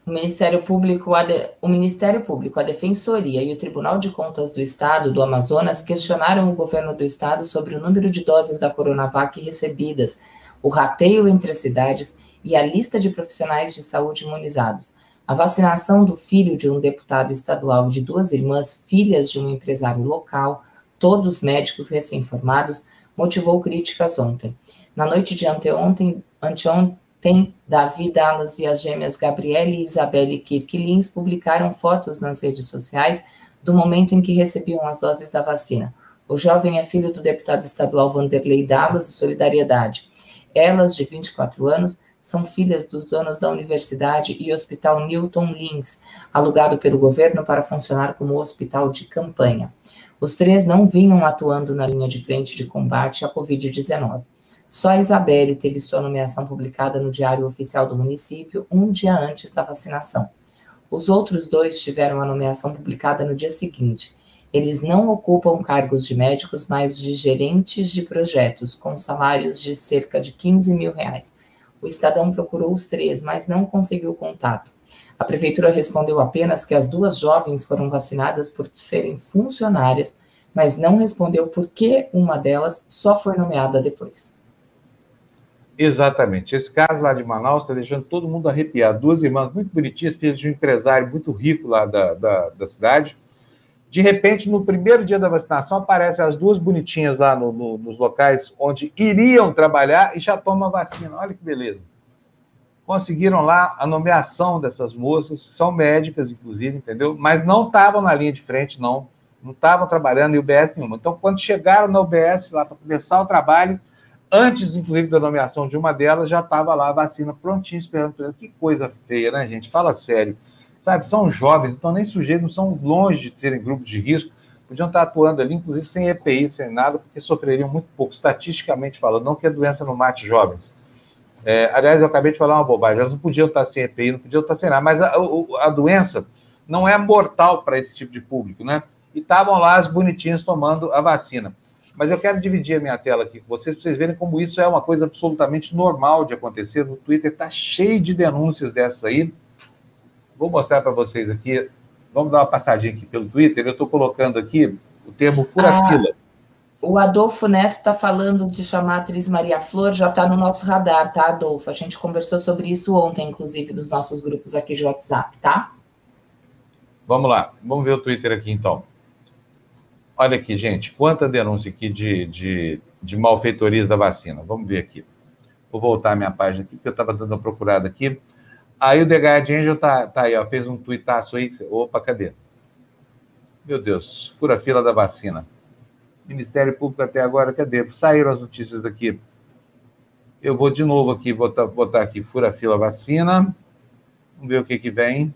o Ministério Público, o Ministério Público, a Defensoria e o Tribunal de Contas do Estado do Amazonas questionaram o governo do estado sobre o número de doses da Coronavac recebidas, o rateio entre as cidades e a lista de profissionais de saúde imunizados. A vacinação do filho de um deputado estadual e de duas irmãs, filhas de um empresário local, todos médicos recém-formados, motivou críticas ontem. Na noite de anteontem, anteontem tem Davi Dallas e as gêmeas Gabriele e Isabelle Kirk publicaram fotos nas redes sociais do momento em que recebiam as doses da vacina. O jovem é filho do deputado estadual Vanderlei Dallas, de Solidariedade. Elas, de 24 anos, são filhas dos donos da universidade e hospital Newton Lins, alugado pelo governo para funcionar como hospital de campanha. Os três não vinham atuando na linha de frente de combate à Covid-19. Só Isabelle teve sua nomeação publicada no Diário Oficial do município um dia antes da vacinação. Os outros dois tiveram a nomeação publicada no dia seguinte. Eles não ocupam cargos de médicos, mas de gerentes de projetos, com salários de cerca de 15 mil reais. O Estadão procurou os três, mas não conseguiu contato. A prefeitura respondeu apenas que as duas jovens foram vacinadas por serem funcionárias, mas não respondeu por que uma delas só foi nomeada depois. Exatamente. Esse caso lá de Manaus está deixando todo mundo arrepiado. Duas irmãs muito bonitinhas, filhas de um empresário muito rico lá da, da, da cidade, De repente, no primeiro dia da vacinação, aparecem as duas bonitinhas lá no, no, nos locais onde iriam trabalhar e já tomam a vacina. Olha que beleza. Conseguiram lá a nomeação dessas moças, são médicas, inclusive, entendeu? Mas não estavam na linha de frente, não. Não estavam trabalhando em UBS nenhuma. Então, quando chegaram na UBS lá para começar o trabalho, antes, inclusive, da nomeação de uma delas, já estava lá a vacina prontinha, esperando. Que coisa feia, né, gente? Fala sério sabe? São jovens, então nem sujeitos, não são longe de serem grupos de risco, podiam estar atuando ali, inclusive sem EPI, sem nada, porque sofreriam muito pouco, estatisticamente falando, não que a doença não mate jovens. É, aliás, eu acabei de falar uma bobagem, elas não podiam estar sem EPI, não podiam estar sem nada, mas a, a doença não é mortal para esse tipo de público, né? E estavam lá as bonitinhas tomando a vacina. Mas eu quero dividir a minha tela aqui com vocês, para vocês verem como isso é uma coisa absolutamente normal de acontecer. No Twitter está cheio de denúncias dessas aí, Vou mostrar para vocês aqui. Vamos dar uma passadinha aqui pelo Twitter. Eu estou colocando aqui o termo fura-fila. Ah, o Adolfo Neto está falando de chamar a atriz Maria Flor, já está no nosso radar, tá, Adolfo? A gente conversou sobre isso ontem, inclusive, dos nossos grupos aqui de WhatsApp, tá? Vamos lá, vamos ver o Twitter aqui então. Olha aqui, gente, quanta denúncia aqui de, de, de malfeitorias da vacina. Vamos ver aqui. Vou voltar a minha página aqui, porque eu estava dando uma procurada aqui. Aí o The Guardian Angel tá, tá aí, ó, fez um tuitaço aí. Opa, cadê? Meu Deus, fura fila da vacina. Ministério Público até agora, cadê? Saíram as notícias daqui. Eu vou de novo aqui, botar, botar aqui, fura fila vacina. Vamos ver o que que vem.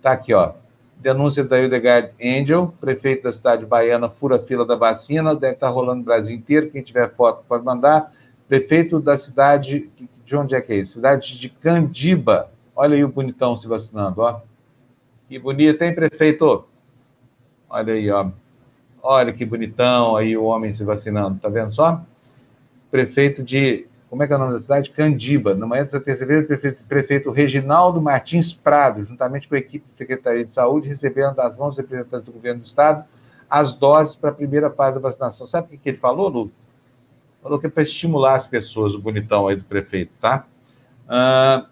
Tá aqui, ó. Denúncia da Hildegard Angel, prefeito da cidade baiana, fura fila da vacina. Deve estar rolando no Brasil inteiro. Quem tiver foto pode mandar. Prefeito da cidade de onde é que é isso? Cidade de Candiba. Olha aí o bonitão se vacinando, ó. Que bonito, hein, prefeito? Olha aí, ó. Olha que bonitão aí o homem se vacinando, tá vendo só? Prefeito de. Como é que é o nome da cidade? Candiba. Na manhã dessa terça-feira, o prefeito, prefeito Reginaldo Martins Prado, juntamente com a equipe da Secretaria de Saúde, receberam das mãos representantes do governo do Estado as doses para a primeira fase da vacinação. Sabe o que ele falou, Lu? Falou que é para estimular as pessoas, o bonitão aí do prefeito, tá? Ah,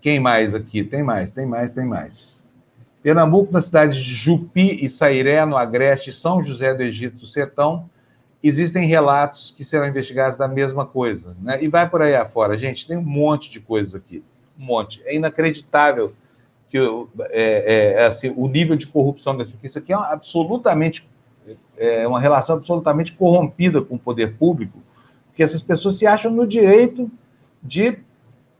quem mais aqui? Tem mais, tem mais, tem mais. Pernambuco, na cidade de Jupi e Sairé, no Agreste, São José do Egito Sertão, existem relatos que serão investigados da mesma coisa, né? E vai por aí afora. Gente, tem um monte de coisas aqui, um monte. É inacreditável que é, é, assim, o nível de corrupção desse, porque isso aqui é absolutamente é uma relação absolutamente corrompida com o poder público, porque essas pessoas se acham no direito de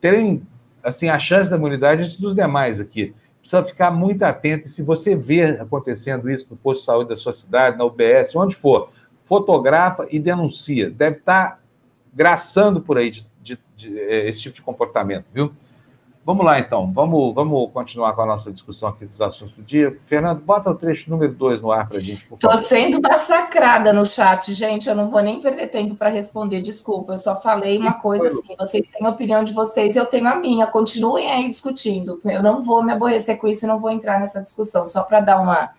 terem assim a chance da imunidade dos demais aqui. Precisa ficar muito atento. E se você vê acontecendo isso no posto de saúde da sua cidade, na UBS, onde for, fotografa e denuncia. Deve estar graçando por aí de, de, de, é, esse tipo de comportamento, viu? Vamos lá, então. Vamos, vamos continuar com a nossa discussão aqui dos assuntos do dia. Fernando, bota o trecho número 2 no ar para a gente. Estou sendo massacrada no chat, gente. Eu não vou nem perder tempo para responder. Desculpa, eu só falei uma coisa assim. Vocês têm a opinião de vocês, eu tenho a minha. Continuem aí discutindo. Eu não vou me aborrecer com isso e não vou entrar nessa discussão, só para dar uma.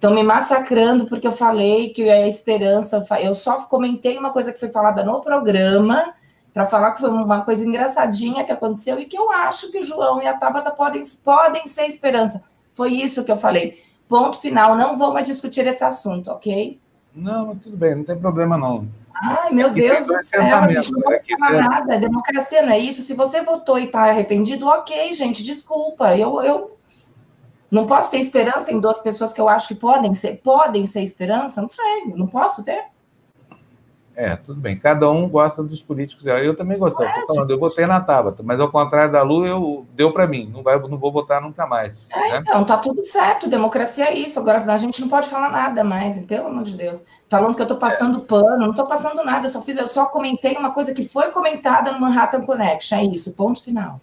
Estão me massacrando porque eu falei que é a esperança. Eu só comentei uma coisa que foi falada no programa para falar que foi uma coisa engraçadinha que aconteceu e que eu acho que o João e a Tabata podem, podem ser esperança. Foi isso que eu falei. Ponto final, não vou mais discutir esse assunto, ok? Não, tudo bem, não tem problema não. Ai, meu Deus do céu, a gente não vai falar né? nada. Democracia não é isso. Se você votou e está arrependido, ok, gente, desculpa. Eu, eu não posso ter esperança em duas pessoas que eu acho que podem ser, podem ser esperança? Não sei, não posso ter. É, tudo bem. Cada um gosta dos políticos. Eu também gostei. Estou falando, eu votei na Tabata, mas ao contrário da Lu, eu deu para mim. Não vai, não vou votar nunca mais. É, né? Então, tá tudo certo. Democracia é isso. Agora a gente não pode falar nada mais, pelo amor de Deus. Falando que eu estou passando é. pano, não estou passando nada. Eu só fiz, eu só comentei uma coisa que foi comentada no Manhattan Connection. É isso. Ponto final.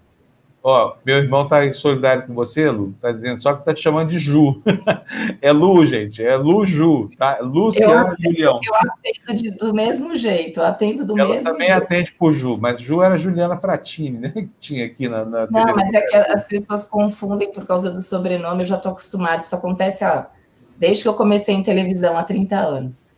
Ó, meu irmão em solidário com você, Lu, tá dizendo, só que tá te chamando de Ju. é Lu, gente, é Lu Ju, tá? Luciana Julião. Eu atendo de, do mesmo jeito, atendo do Ela mesmo jeito. também atende por Ju, mas Ju era Juliana Fratini, né? Que tinha aqui na. na Não, mas é que as pessoas confundem por causa do sobrenome, eu já estou acostumado, isso acontece há, desde que eu comecei em televisão há 30 anos.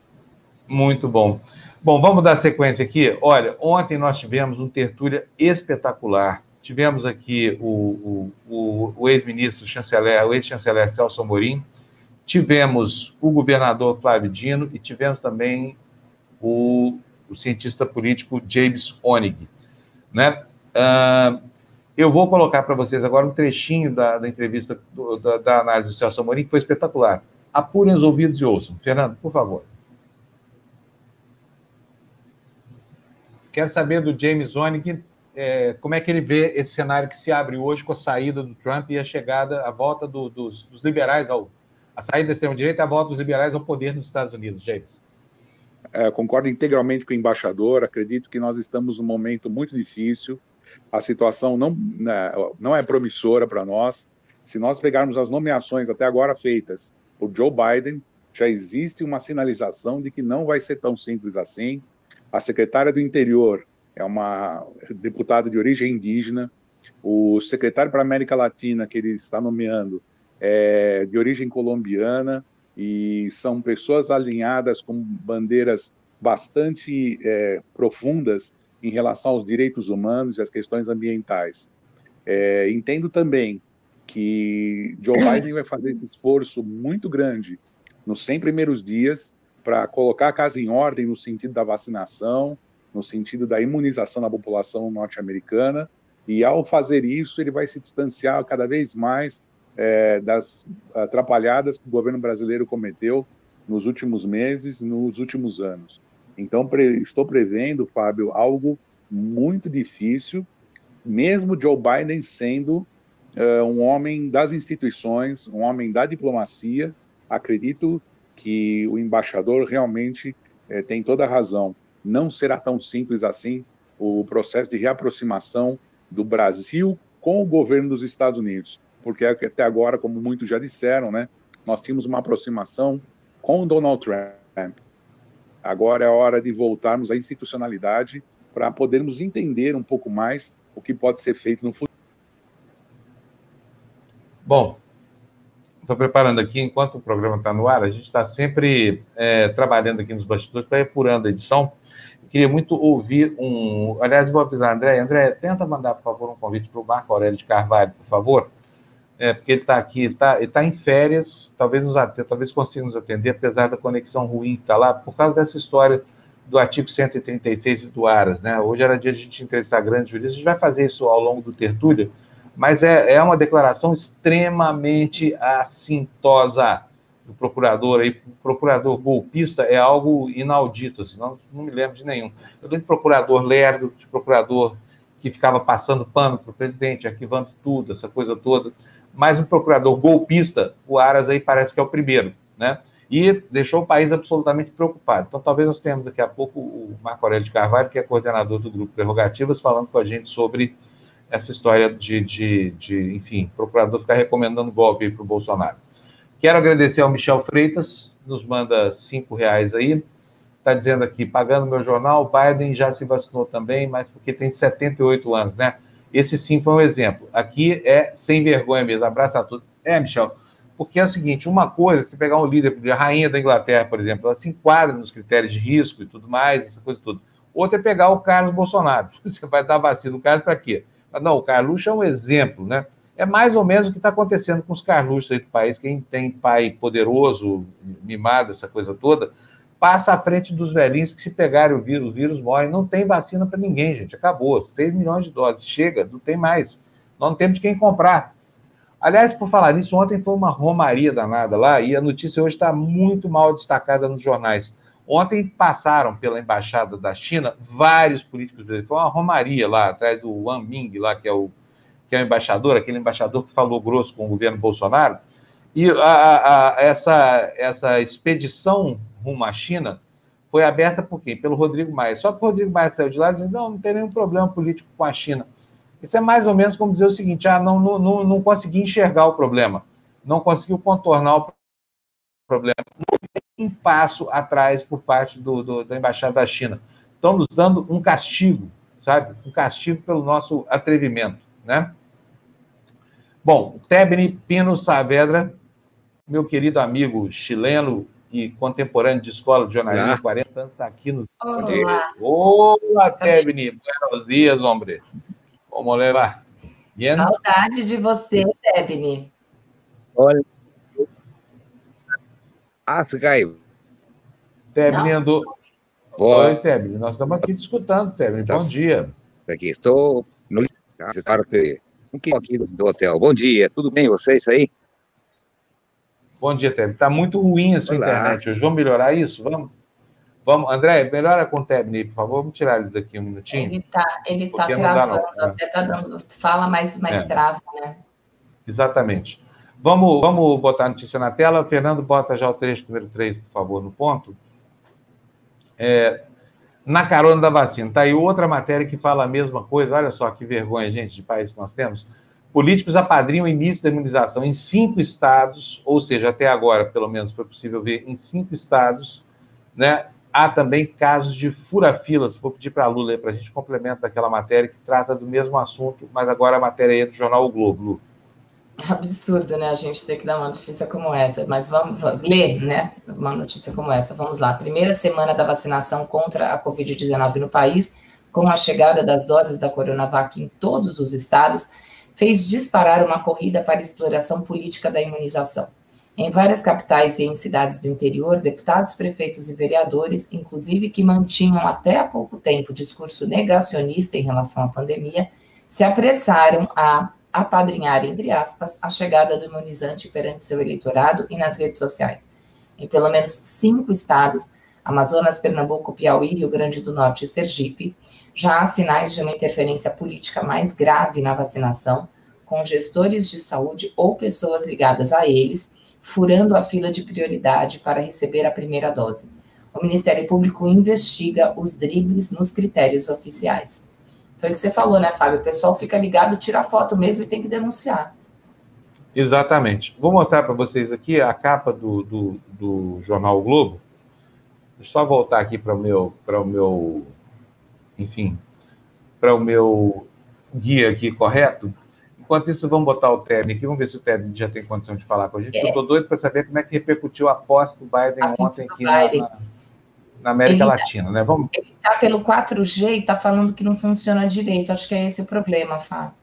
Muito bom. Bom, vamos dar sequência aqui. Olha, ontem nós tivemos um tertúlia espetacular Tivemos aqui o, o, o, ex-ministro chanceler, o ex-chanceler Celso Amorim, tivemos o governador Flávio Dino e tivemos também o, o cientista político James Onig. Né? Uh, eu vou colocar para vocês agora um trechinho da, da entrevista, do, da, da, análise do Celso Amorim, que foi espetacular. Apurem os ouvidos e ouçam. Fernando, por favor. Quero saber do James Onig é, como é que ele vê esse cenário que se abre hoje com a saída do Trump e a chegada, a volta do, dos, dos, liberais ao. a saída da extrema-direita e a volta dos liberais ao poder nos Estados Unidos, James. É, concordo integralmente com o embaixador. Acredito que nós estamos num momento muito difícil a situação não, né, não é promissora para nós. Se nós pegarmos as nomeações até agora feitas por Joe Biden, já existe uma sinalização de que não vai ser tão simples assim. A secretária do Interior é uma deputada de origem indígena. O secretário para a América Latina que ele está nomeando é de origem colombiana e são pessoas alinhadas com bandeiras bastante é, profundas em relação aos direitos humanos e às questões ambientais. É, entendo também que Joe Biden vai fazer esse esforço muito grande nos 100 primeiros dias para colocar a casa em ordem no sentido da vacinação, no sentido da imunização da população norte-americana, e ao fazer isso, ele vai se distanciar cada vez mais é, das atrapalhadas que o governo brasileiro cometeu nos últimos meses, nos últimos anos. Então, pre estou prevendo, Fábio, algo muito difícil, mesmo Joe Biden sendo uh, um homem das instituições, um homem da diplomacia. Acredito que o embaixador realmente uh, tem toda a razão. Não será tão simples assim o processo de reaproximação do Brasil com o governo dos Estados Unidos, porque até agora, como muitos já disseram, né, nós tínhamos uma aproximação com Donald Trump Agora é a hora de voltarmos à institucionalidade para podermos entender um pouco mais o que pode ser feito no futuro. Bom, estou preparando aqui, enquanto o programa está no ar, a gente está sempre é, trabalhando aqui nos bastidores ir apurando a edição. Queria muito ouvir um. Aliás, vou avisar, André. André, tenta mandar, por favor, um convite para o Marco Aurélio de Carvalho, por favor é, porque ele está aqui, está tá em férias, talvez nos atenda, talvez consiga nos atender, apesar da conexão ruim que está lá, por causa dessa história do artigo 136 do Aras, né? Hoje era dia de a gente entrevistar grandes juristas, a gente vai fazer isso ao longo do tertúlio, mas é, é uma declaração extremamente assintosa do procurador aí, procurador golpista é algo inaudito, assim, não, não me lembro de nenhum. Eu dou de procurador lerdo, de procurador que ficava passando pano para o presidente, arquivando tudo, essa coisa toda mas um procurador golpista, o Aras aí parece que é o primeiro, né? E deixou o país absolutamente preocupado. Então, talvez nós tenhamos daqui a pouco o Marco Aurélio de Carvalho, que é coordenador do grupo Prerrogativas, falando com a gente sobre essa história de, de, de enfim, procurador ficar recomendando golpe para o Bolsonaro. Quero agradecer ao Michel Freitas, nos manda cinco reais aí. Está dizendo aqui, pagando meu jornal, Biden já se vacinou também, mas porque tem 78 anos, né? Esse sim foi um exemplo. Aqui é sem vergonha mesmo, abraço a todos. É, Michel, porque é o seguinte: uma coisa, se pegar um líder, a rainha da Inglaterra, por exemplo, ela se enquadra nos critérios de risco e tudo mais, essa coisa toda. Outra é pegar o Carlos Bolsonaro. Você vai dar vacina no Carlos para quê? Não, o Carluxo é um exemplo, né? É mais ou menos o que está acontecendo com os Carluxos aí do país. Quem tem pai poderoso, mimado, essa coisa toda, passa à frente dos velhinhos que se pegarem o vírus, o vírus morre. Não tem vacina para ninguém, gente. Acabou. 6 milhões de doses. Chega, não tem mais. Nós não temos de quem comprar. Aliás, por falar nisso, ontem foi uma romaria danada lá e a notícia hoje está muito mal destacada nos jornais. Ontem passaram pela embaixada da China vários políticos brasileiros. Foi uma romaria lá, atrás do Wang Ming, lá, que é o, que é o embaixador, aquele embaixador que falou grosso com o governo Bolsonaro. E a, a, essa, essa expedição rumo à China foi aberta por quem? Pelo Rodrigo Maia. Só que o Rodrigo Maia saiu de lá dizendo: não, não tem nenhum problema político com a China. Isso é mais ou menos como dizer o seguinte: ah, não, não, não, não consegui enxergar o problema, não conseguiu contornar o problema. Um passo atrás por parte do, do, da Embaixada da China. Estão nos dando um castigo, sabe? Um castigo pelo nosso atrevimento, né? Bom, Tebni Pino Saavedra, meu querido amigo chileno, e contemporâneo de escola de jornalismo, ah. 40 anos, está aqui no. Olá, Olá Tebni. Buenos dias, homem. Como leva? Bien? Saudade de você, Tebni. Olha, Ah, você caiu. Tebni andou. Oi, Tebni, nós estamos aqui discutindo, Tebni. Bom dia. Aqui, estou no parte um aqui do hotel. Bom dia, tudo bem vocês aí? Bom dia, Tebni. Está muito ruim a sua Olá. internet hoje. Vamos melhorar isso? Vamos? Vamos, André, melhora com o Tebni, por favor. Vamos tirar ele daqui um minutinho. Ele está ele tá travando, não, até está dando. Fala, mas, mas é. trava, né? Exatamente. Vamos, vamos botar a notícia na tela. Fernando, bota já o trecho número 3, por favor, no ponto. É, na carona da vacina. Está aí outra matéria que fala a mesma coisa. Olha só que vergonha, gente, de país que nós temos. Políticos apadrinham o início da imunização em cinco estados, ou seja, até agora, pelo menos, foi possível ver em cinco estados, né? Há também casos de fura-filas. Vou pedir para a Lula para a gente complementar aquela matéria que trata do mesmo assunto, mas agora a matéria é do jornal O Globo. Absurdo, né? A gente ter que dar uma notícia como essa, mas vamos, vamos ler, né? Uma notícia como essa. Vamos lá. Primeira semana da vacinação contra a Covid-19 no país, com a chegada das doses da Coronavac em todos os estados, fez disparar uma corrida para exploração política da imunização. Em várias capitais e em cidades do interior, deputados, prefeitos e vereadores, inclusive que mantinham até há pouco tempo discurso negacionista em relação à pandemia, se apressaram a apadrinhar, entre aspas, a chegada do imunizante perante seu eleitorado e nas redes sociais. Em pelo menos cinco estados, Amazonas, Pernambuco, Piauí, Rio Grande do Norte e Sergipe, já há sinais de uma interferência política mais grave na vacinação, com gestores de saúde ou pessoas ligadas a eles, furando a fila de prioridade para receber a primeira dose. O Ministério Público investiga os dribles nos critérios oficiais. Foi o que você falou, né, Fábio? O pessoal fica ligado, tira foto mesmo e tem que denunciar. Exatamente. Vou mostrar para vocês aqui a capa do, do, do, jornal o Globo. Deixa eu só voltar aqui para o meu, para o meu, enfim, para o meu guia aqui correto. Enquanto isso, vamos botar o Tebni aqui, vamos ver se o Tebni já tem condição de falar com a gente. É. Eu estou doido para saber como é que repercutiu a posse do Biden a ontem aqui Biden. Na, na América ele tá Latina, tá, né? Vamos... Ele está pelo 4G e está falando que não funciona direito. Acho que é esse o problema, Fábio.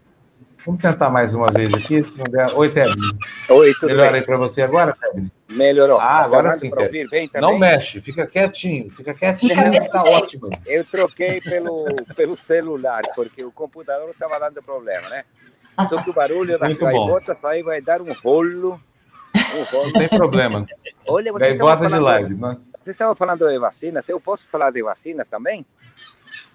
Vamos tentar mais uma vez aqui, se não der. Oi, Tebni. Oi, tudo Melhora bem? aí para você agora, Tebni? Melhorou. Ah, agora sim, ouvir, Não mexe, fica quietinho, fica quietinho, fica tá ótimo. Eu troquei pelo, pelo celular, porque o computador estava dando problema, né? Só que o barulho das gaivotas aí vai dar um rolo. Um rolo. Não tem problema. Olha, você Gaivota de live, mas... Você estava falando de vacinas, eu posso falar de vacinas também?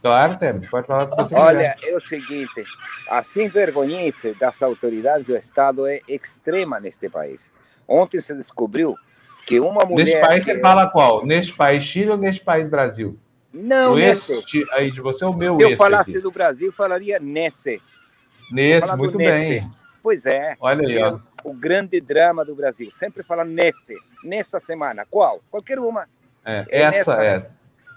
Claro, Temo, pode falar do que Olha, é o seguinte, a vergonhice das autoridades do Estado é extrema neste país. Ontem se descobriu que uma mulher... Neste país que... você fala qual? Neste país Chile ou neste país Brasil? Não, o nesse. este aí de você, o meu Se eu falasse aqui. do Brasil, falaria nesse. Nesse, muito bem. Pois é. Olha aí, ó. O grande drama do Brasil. Sempre fala nesse, nessa semana. Qual? Qualquer uma. É, essa é.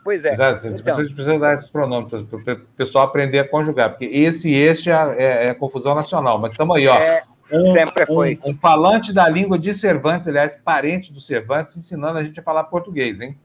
Pois é. Exato. Então, precisa, precisa dar esses pronomes para o pessoal aprender a conjugar, porque esse e este é, é, é confusão nacional. Mas estamos aí, ó. É, um, sempre foi. Um, um, falante da língua de Cervantes, aliás, parente do Cervantes, ensinando a gente a falar português, hein?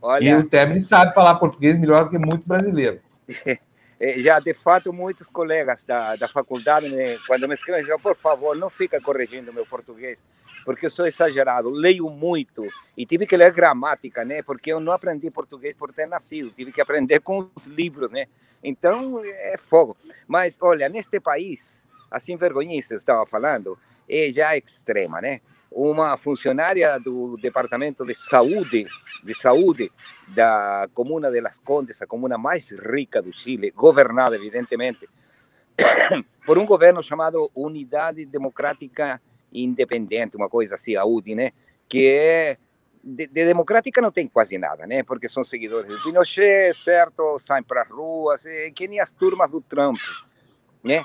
Olha... E o Tebni sabe falar português melhor do que muito brasileiro. É, já de fato muitos colegas da, da faculdade né, quando me escrevem por favor não fica corrigindo meu português porque eu sou exagerado, leio muito e tive que ler gramática, né? Porque eu não aprendi português por ter nascido, tive que aprender com os livros, né? Então é fogo. Mas olha, neste país, assim vergonhice, eu estava falando, é já extrema, né? Uma funcionária do Departamento de Saúde, de Saúde da comuna de Las Condes, a comuna mais rica do Chile, governada evidentemente por um governo chamado Unidade Democrática independente, uma coisa assim, a UDI, né? Que é de, de, democrática não tem quase nada, né? Porque são seguidores do Pinochet, certo? Saem para as ruas, é, que nem as turmas do Trump, né?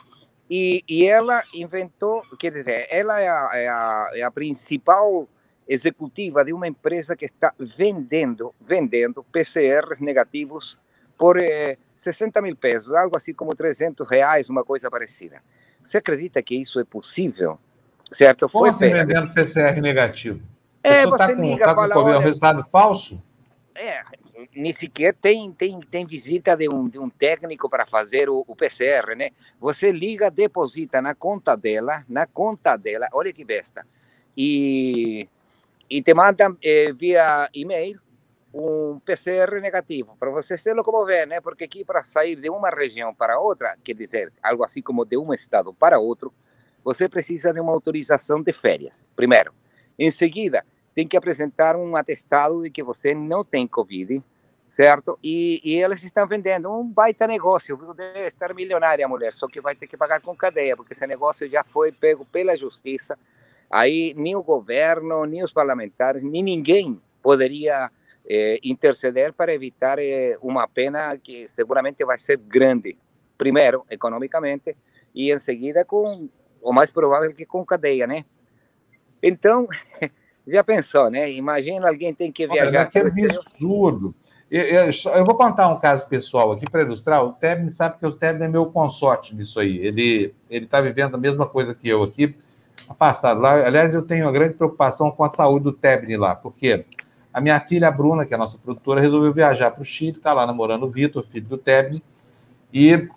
E, e ela inventou, quer dizer, ela é a, é a, é a principal executiva de uma empresa que está vendendo, vendendo PCRs negativos por eh, 60 mil pesos, algo assim como 300 reais, uma coisa parecida. Você acredita que isso é possível? Certo? Como Foi assim vendendo PCR negativo? É, você tá com, liga tá fala, com olha, resultado falso? É, nem sequer tem, tem, tem visita de um, de um técnico para fazer o, o, PCR, né? Você liga, deposita na conta dela, na conta dela, olha que besta. E, e te mandam eh, via e-mail um PCR negativo, para você ser como ver, né? Porque aqui para sair de uma região para outra, quer dizer, algo assim como de um estado para outro, você precisa de uma autorização de férias, primeiro. Em seguida, tem que apresentar um atestado de que você não tem Covid, certo? E, e eles estão vendendo um baita negócio, deve estar milionária a mulher, só que vai ter que pagar com cadeia, porque esse negócio já foi pego pela justiça. Aí nem o governo, nem os parlamentares, nem ninguém poderia eh, interceder para evitar eh, uma pena que seguramente vai ser grande, primeiro, economicamente, e em seguida com o mais provável que com cadeia, né? Então, já pensou, né? Imagina alguém tem que viajar. Olha, que absurdo. Eu, eu, eu, vou contar um caso pessoal aqui para ilustrar. O Tebni sabe que o Tebni é meu consorte nisso aí. Ele está vivendo a mesma coisa que eu aqui, afastado lá. Aliás, eu tenho uma grande preocupação com a saúde do Tebni lá, porque a minha filha, a Bruna, que é a nossa produtora, resolveu viajar para o Chile, está lá namorando o Vitor, filho do Tebni, e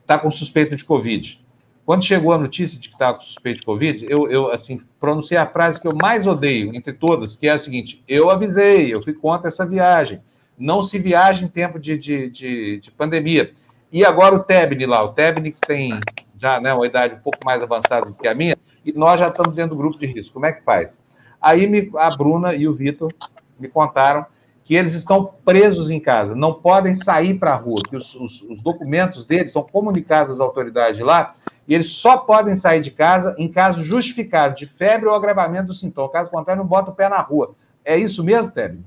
está com suspeita de Covid. Quando chegou a notícia de que estava com suspeita de Covid, eu, eu, assim, pronunciei a frase que eu mais odeio entre todas, que é a seguinte: eu avisei, eu fui contra essa viagem. Não se viaja em tempo de, de, de, de pandemia. E agora o Tebni lá, o Tebni que tem já né, uma idade um pouco mais avançada do que a minha, e nós já estamos dentro do grupo de risco. Como é que faz? Aí me, a Bruna e o Vitor me contaram que eles estão presos em casa, não podem sair para a rua, que os, os, os, documentos deles são comunicados às autoridades lá, e eles só podem sair de casa em caso justificado de febre ou agravamento do sintoma. Caso contrário, não bota o pé na rua. É isso mesmo, Tébio?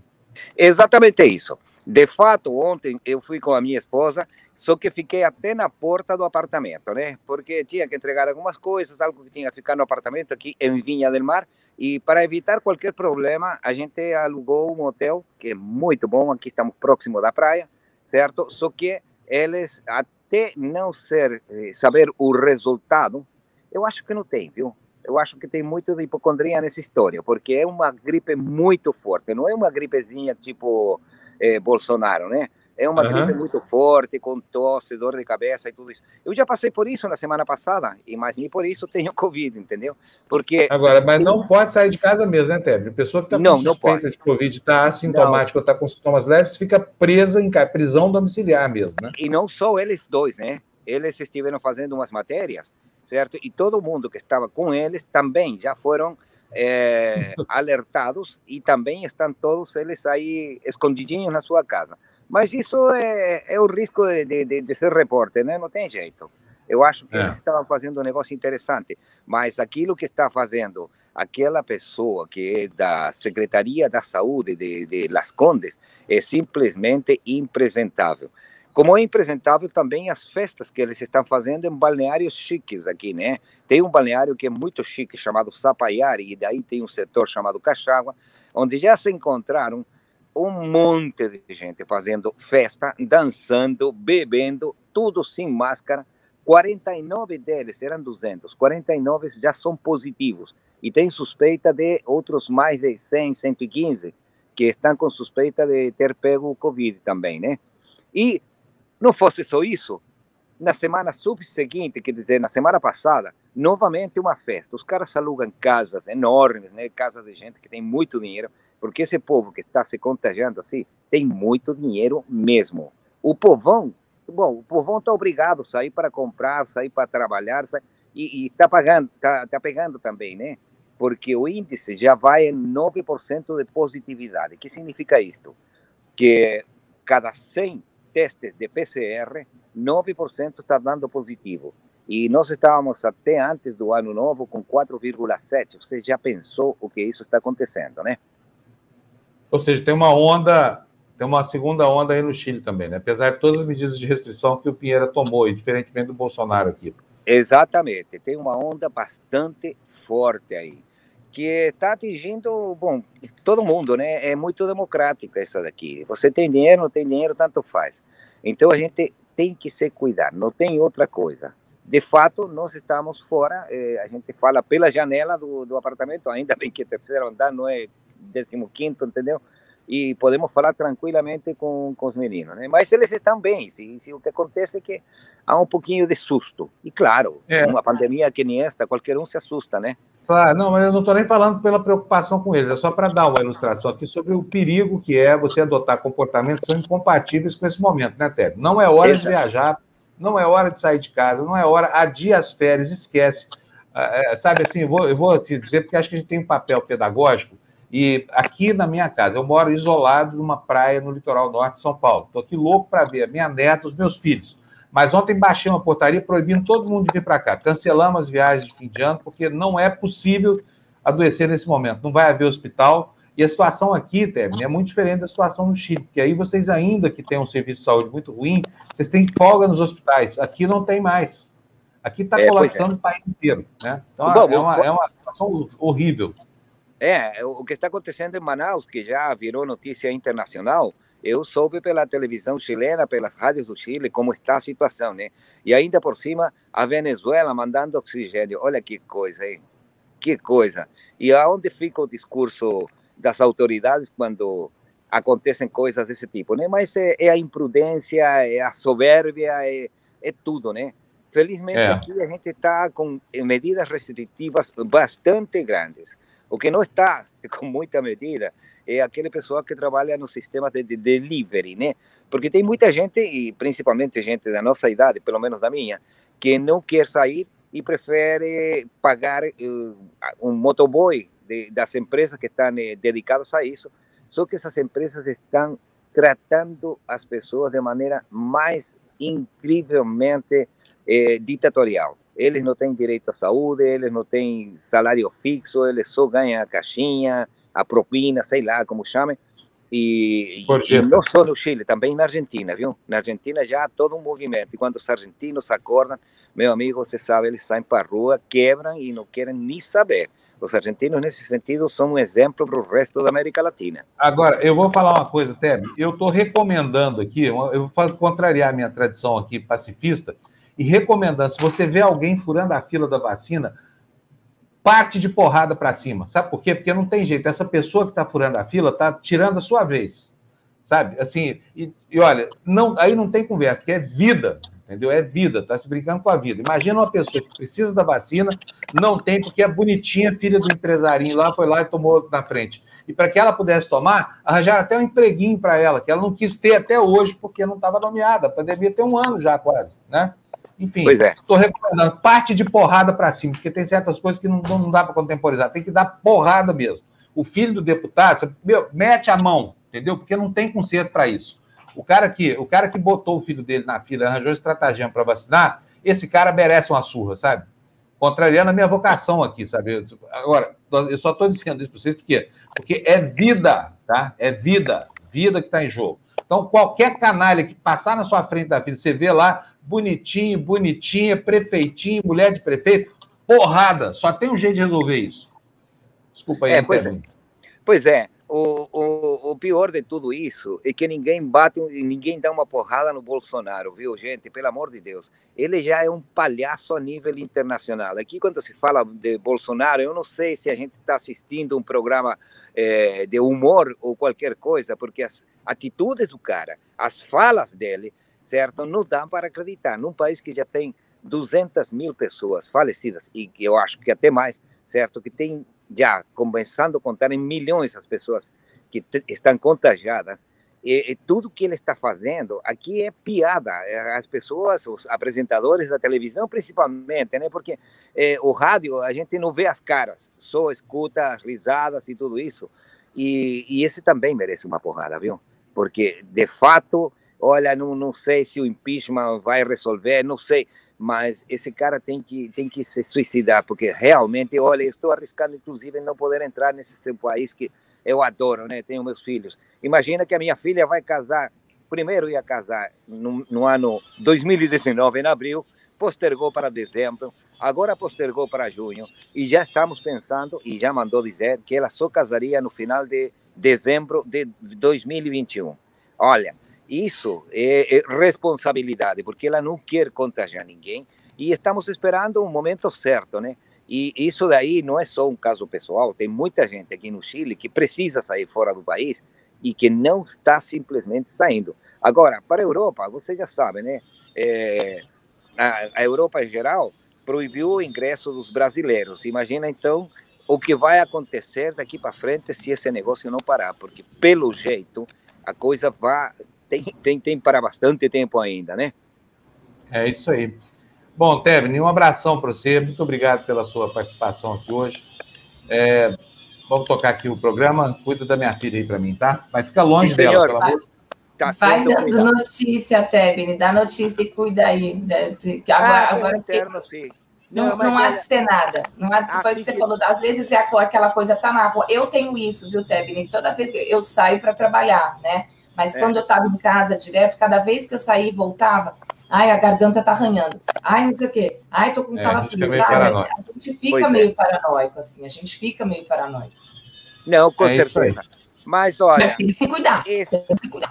Exatamente isso. De fato, ontem eu fui com a minha esposa, só que fiquei até na porta do apartamento, né? Porque tinha que entregar algumas coisas, algo que tinha que ficar no apartamento aqui em Vinha del Mar, e para evitar qualquer problema, a gente alugou um hotel que é muito bom, aqui estamos próximo da praia, certo? Só que eles, até não ser, eh, saber o resultado, eu acho que não tem, viu? Eu acho que tem muito de hipocondria nessa história, porque é uma gripe muito forte, não é uma gripezinha tipo eh, Bolsonaro, né? É uma uhum. gripe muito forte, com tosse, dor de cabeça e tudo isso. Eu já passei por isso na semana passada, e mas nem por isso tenho Covid, entendeu? Porque. Agora, mas não pode sair de casa mesmo, né, Tebe? A pessoa que está com suspeita de Covid, está assintomática ou está com sintomas leves, fica presa em prisão domiciliar mesmo, né? E não só eles dois, né? Eles estiveram fazendo umas matérias, certo? E todo mundo que estava com eles também já foram é, alertados e também estão todos eles aí escondidinhos na sua casa. Mas isso é, é o risco de, de, de, ser repórter, né? Não tem jeito. Eu acho que é. eles estavam fazendo um negócio interessante, mas aquilo que está fazendo aquela pessoa que é da Secretaria da Saúde de, de Las Condes é simplesmente impresentável. Como é impresentável também as festas que eles estão fazendo em balneários chiques aqui, né? Tem um balneário que é muito chique chamado Sapaiari, e daí tem um setor chamado Caxagua, onde já se encontraram um monte de gente fazendo festa, dançando, bebendo, tudo sem máscara. 49 deles eram 200, 49 já são positivos. E tem suspeita de outros mais de 100, 115 que estão com suspeita de ter pego o Covid também, né? E não fosse só isso, na semana subseguinte, quer dizer, na semana passada, novamente uma festa. Os caras alugam casas enormes, né? Casas de gente que tem muito dinheiro porque esse povo que está se contagiando assim tem muito dinheiro mesmo. O povão, bom, o povão está obrigado a sair para comprar, sair para trabalhar, sair, e está pagando, está tá pegando também, né? Porque o índice já vai em 9% de positividade. O que significa isto? Que cada 100 testes de PCR, 9% está dando positivo. E nós estávamos até antes do ano novo com 4,7. Você já pensou o que isso está acontecendo, né? Ou seja, tem uma onda, tem uma segunda onda aí no Chile também, né? Apesar de todas as medidas de restrição que o Pinheira tomou, e diferentemente do Bolsonaro aqui. Exatamente, tem uma onda bastante forte aí, que está atingindo, bom, todo mundo, né? É muito democrática essa daqui. Você tem dinheiro, não tem dinheiro, tanto faz. Então a gente tem que se cuidar, não tem outra coisa. De fato, nós estamos fora, eh, a gente fala pela janela do, do apartamento, ainda bem que é terceiro andar não é 15, entendeu? e podemos falar tranquilamente com, com os meninos, né? Mas eles estão bem, se, se, o que acontece é que há um pouquinho de susto. E claro, é. uma pandemia que nem esta, qualquer um se assusta, né? Claro, não, mas eu não estou nem falando pela preocupação com eles, é só para dar uma ilustração aqui sobre o perigo que é você adotar comportamentos que são incompatíveis com esse momento, né, Tébio? Não é hora Exato. de viajar, não é hora de sair de casa, não é hora, adia as férias, esquece. É, sabe assim, eu vou, eu vou te dizer, porque acho que a gente tem um papel pedagógico e aqui na minha casa, eu moro isolado numa praia no litoral norte de São Paulo. Estou aqui louco para ver a minha neta, os meus filhos. Mas ontem baixei uma portaria proibindo todo mundo de vir para cá. Cancelamos as viagens de fim de ano, porque não é possível adoecer nesse momento. Não vai haver hospital. E a situação aqui, Tebni, é muito diferente da situação no Chile, porque aí vocês, ainda que têm um serviço de saúde muito ruim, vocês têm folga nos hospitais. Aqui não tem mais. Aqui está é, colapsando é. o país inteiro. Né? Então, Bom, é, uma, é uma situação horrível. É, o que está acontecendo em Manaus, que já virou notícia internacional, eu soube pela televisão chilena, pelas rádios do Chile, como está a situação, né? E ainda por cima, a Venezuela mandando oxigênio. Olha que coisa, hein? Que coisa. E aonde fica o discurso das autoridades quando acontecem coisas desse tipo, né? Mas é, é a imprudência, é a soberbia, é, é tudo, né? Felizmente é. aqui a gente está com medidas restritivas bastante grandes. O que não está com muita medida é aquele pessoal que trabalha no sistema de, de delivery, né? Porque tem muita gente, e principalmente gente da nossa idade, pelo menos da minha, que não quer sair e prefere pagar uh, um motoboy de, das empresas que estão eh, dedicadas a isso. Só que essas empresas estão tratando as pessoas de maneira mais incrivelmente eh, ditatorial. Eles não têm direito à saúde, eles não têm salário fixo, eles só ganham a caixinha, a propina, sei lá como chamem. E, e, não só no Chile, também na Argentina, viu? Na Argentina já há todo um movimento. E quando os argentinos acordam, meu amigo, você sabe, eles saem para a rua, quebram e não querem nem saber. Os argentinos, nesse sentido, são um exemplo para o resto da América Latina. Agora, eu vou falar uma coisa, Teb. Eu estou recomendando aqui, eu vou contrariar a minha tradição aqui pacifista, e recomendando, se você vê alguém furando a fila da vacina, parte de porrada para cima. Sabe por quê? Porque não tem jeito. Essa pessoa que está furando a fila está tirando a sua vez. Sabe? Assim, e, e, olha, não, aí não tem conversa, porque é vida, entendeu? É vida, está se brincando com a vida. Imagina uma pessoa que precisa da vacina, não tem, porque é bonitinha, filha do empresarinho lá, foi lá e tomou na frente. E para que ela pudesse tomar, arranjaram até um empreguinho para ela, que ela não quis ter até hoje, porque não estava nomeada. A pandemia tem um ano já quase, né? Enfim, estou é. recomendando, parte de porrada para cima, porque tem certas coisas que não, não dá para contemporizar, tem que dar porrada mesmo. O filho do deputado, meu, mete a mão, entendeu? Porque não tem conserto para isso. O cara que, o cara que botou o filho dele na fila, arranjou estratagema para vacinar, esse cara merece uma surra, sabe? Contrariando a minha vocação aqui, sabe? Agora, eu só estou dizendo isso para vocês porque, porque é vida, tá? É vida, vida que está em jogo. Então, qualquer canalha que passar na sua frente da fila, você vê lá, bonitinho, bonitinha, prefeitinho, mulher de prefeito, porrada. Só tem um jeito de resolver isso. Desculpa aí. É, pois, é. pois é. O, o, o, pior de tudo isso é que ninguém bate, ninguém dá uma porrada no Bolsonaro, viu, gente? Pelo amor de Deus. Ele já é um palhaço a nível internacional. Aqui, quando se fala de Bolsonaro, eu não sei se a gente está assistindo um programa é, de humor ou qualquer coisa, porque as atitudes do cara, as falas dele, certo? Não dá para acreditar. Num país que já tem 200 mil pessoas falecidas, e eu acho que até mais, certo? Que tem já começando a contar em milhões as pessoas que estão contagiadas. E, e, tudo que ele está fazendo aqui é piada. É, as pessoas, os apresentadores da televisão, principalmente, né? Porque é, o rádio a gente não vê as caras, só escuta as risadas e tudo isso. E, e esse também merece uma porrada, viu? Porque de fato olha, não, não sei se o impeachment vai resolver, não sei, mas esse cara tem que, tem que se suicidar, porque realmente, olha, eu estou arriscando, inclusive, não poder entrar nesse seu país que eu adoro, né? Tenho meus filhos. Imagina que a minha filha vai casar, primeiro ia casar no, no ano 2019, em abril, postergou para dezembro, agora postergou para junho, e já estamos pensando, e já mandou dizer, que ela só casaria no final de dezembro de 2021. Olha, isso é, é responsabilidade, porque ela não quer contagiar ninguém e estamos esperando um momento certo, né? E isso daí não é só um caso pessoal, tem muita gente aqui no Chile que precisa sair fora do país, e que não está simplesmente saindo. Agora, para a Europa, você já sabe, né? É, a, a Europa em geral proibiu o ingresso dos brasileiros. Imagina então o que vai acontecer daqui para frente se esse negócio não parar, porque pelo jeito a coisa vai tem, tem, tem para bastante tempo ainda, né? É isso aí. Bom, Tebni, um abração para você. Muito obrigado pela sua participação aqui hoje. É, vamos tocar aqui o programa. Cuida da minha filha aí para mim, tá? Mas fica longe Sim, dela, pelo amor Tá vai dando cuidado. notícia, Tebni. Dá notícia e cuida aí. Agora, ah, agora interno, sim. Não, não, há de ser nada. Não há de ser, foi o que você falou. Às vezes é aquela coisa, tá na rua. Eu tenho isso, viu, Tebni? Toda vez que eu saio para trabalhar, né? Mas é. quando eu estava em casa direto, cada vez que eu saía e voltava, ai, a garganta tá arranhando. Ai, não sei o quê. Ai, tô com é, calafrio. A, a gente fica pois meio é. paranoico, assim. A gente fica meio paranoico. Não, com é certeza. Mas olha. Mas tem que se cuidar.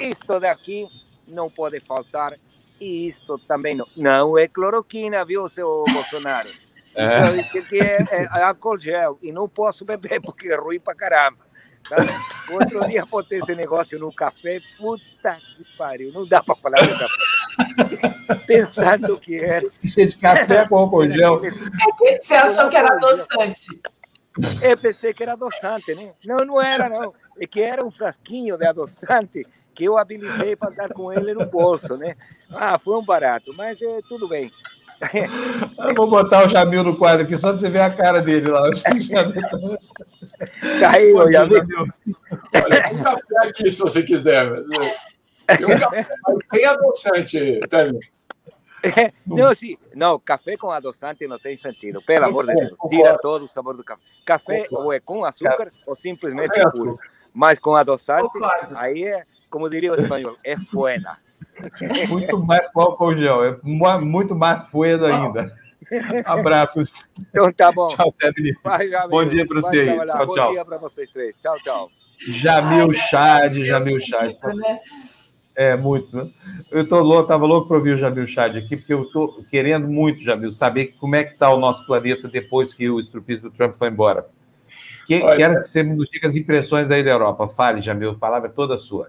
Isto daqui não pode faltar e isto também não. Não é cloroquina, viu, seu Bolsonaro? É. Isso que é, é álcool gel. E não posso beber porque é ruim pra caramba. Tá? Outro dia botei esse negócio no café. Puta que pariu. Não dá pra falar do café. Pensando que era. de café com álcool gel. É que você achou que era adoçante. Eu pensei que era adoçante, né? Não, não era, não. É que era um frasquinho de adoçante que eu habilitei para estar com ele no bolso, né? Ah, foi um barato, mas é, tudo bem. Eu vou botar o Jamil no quadro aqui, só para você ver a cara dele lá. Caiu, Jamil. Olha, tem um café aqui, se você quiser. Tem um café sem adoçante, Tânia. É, não, assim, não, café com adoçante não tem sentido, pelo amor de Deus. Tira todo o sabor do café. Café ou é com açúcar ou simplesmente puro. Mas com adoçante, aí é como diria o espanhol, é fueda. Muito mais álcool gel, é muito mais fueda ainda. Abraços. Então tá bom. Tchau, Tebni. Bom dia para você aí. Tchau, bom tchau. Bom dia para vocês três. Tchau, tchau. Jamil Chad, Jamil Chad. É, muito. Né? Eu tô louco, tava louco para ouvir o Jamil Chad aqui, porque eu tô querendo muito, Jamil, saber como é que está o nosso planeta depois que o estrupista do Trump foi embora. Que, Olha, quero que você nos diga as impressões daí da Europa. Fale, Jamil, a palavra é toda sua.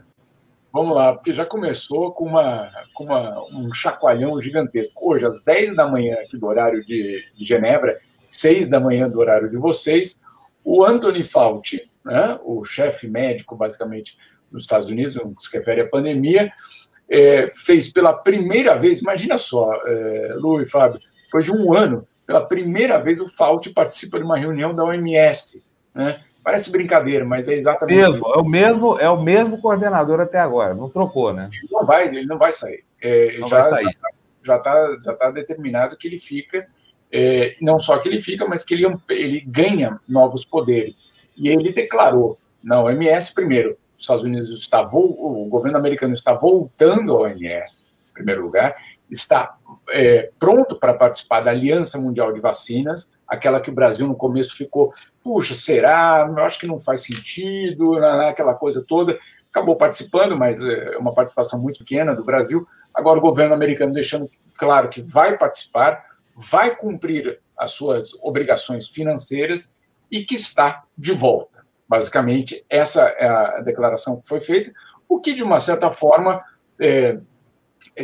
Vamos lá, porque já começou com, uma, com uma, um chacoalhão gigantesco. Hoje, às 10 da manhã aqui do horário de, de Genebra, 6 da manhã do horário de vocês, o Anthony Fauci, né, o chefe médico, basicamente, nos Estados Unidos, no que se refere à pandemia, é, fez pela primeira vez, imagina só, é, Lu e Fábio, depois de um ano, pela primeira vez o Fauci participa de uma reunião da OMS, né, Parece brincadeira, mas é exatamente mesmo, isso. É o mesmo, é o mesmo coordenador até agora, não trocou, né? Ele não vai, ele não vai sair. É, não já, vai sair. Já está já tá determinado que ele fica, é, não só que ele fica, mas que ele, ele ganha novos poderes. E ele declarou na OMS, primeiro, os Estados Unidos está, o governo americano está voltando à OMS, em primeiro lugar, está é, pronto para participar da Aliança Mundial de Vacinas, aquela que o Brasil no começo ficou, puxa, será? Eu acho que não faz sentido, né, né, aquela coisa toda. Acabou participando, mas é uma participação muito pequena do Brasil. Agora o governo americano deixando claro que vai participar, vai cumprir as suas obrigações financeiras e que está de volta. Basicamente, essa é a declaração que foi feita, o que, de uma certa forma, é,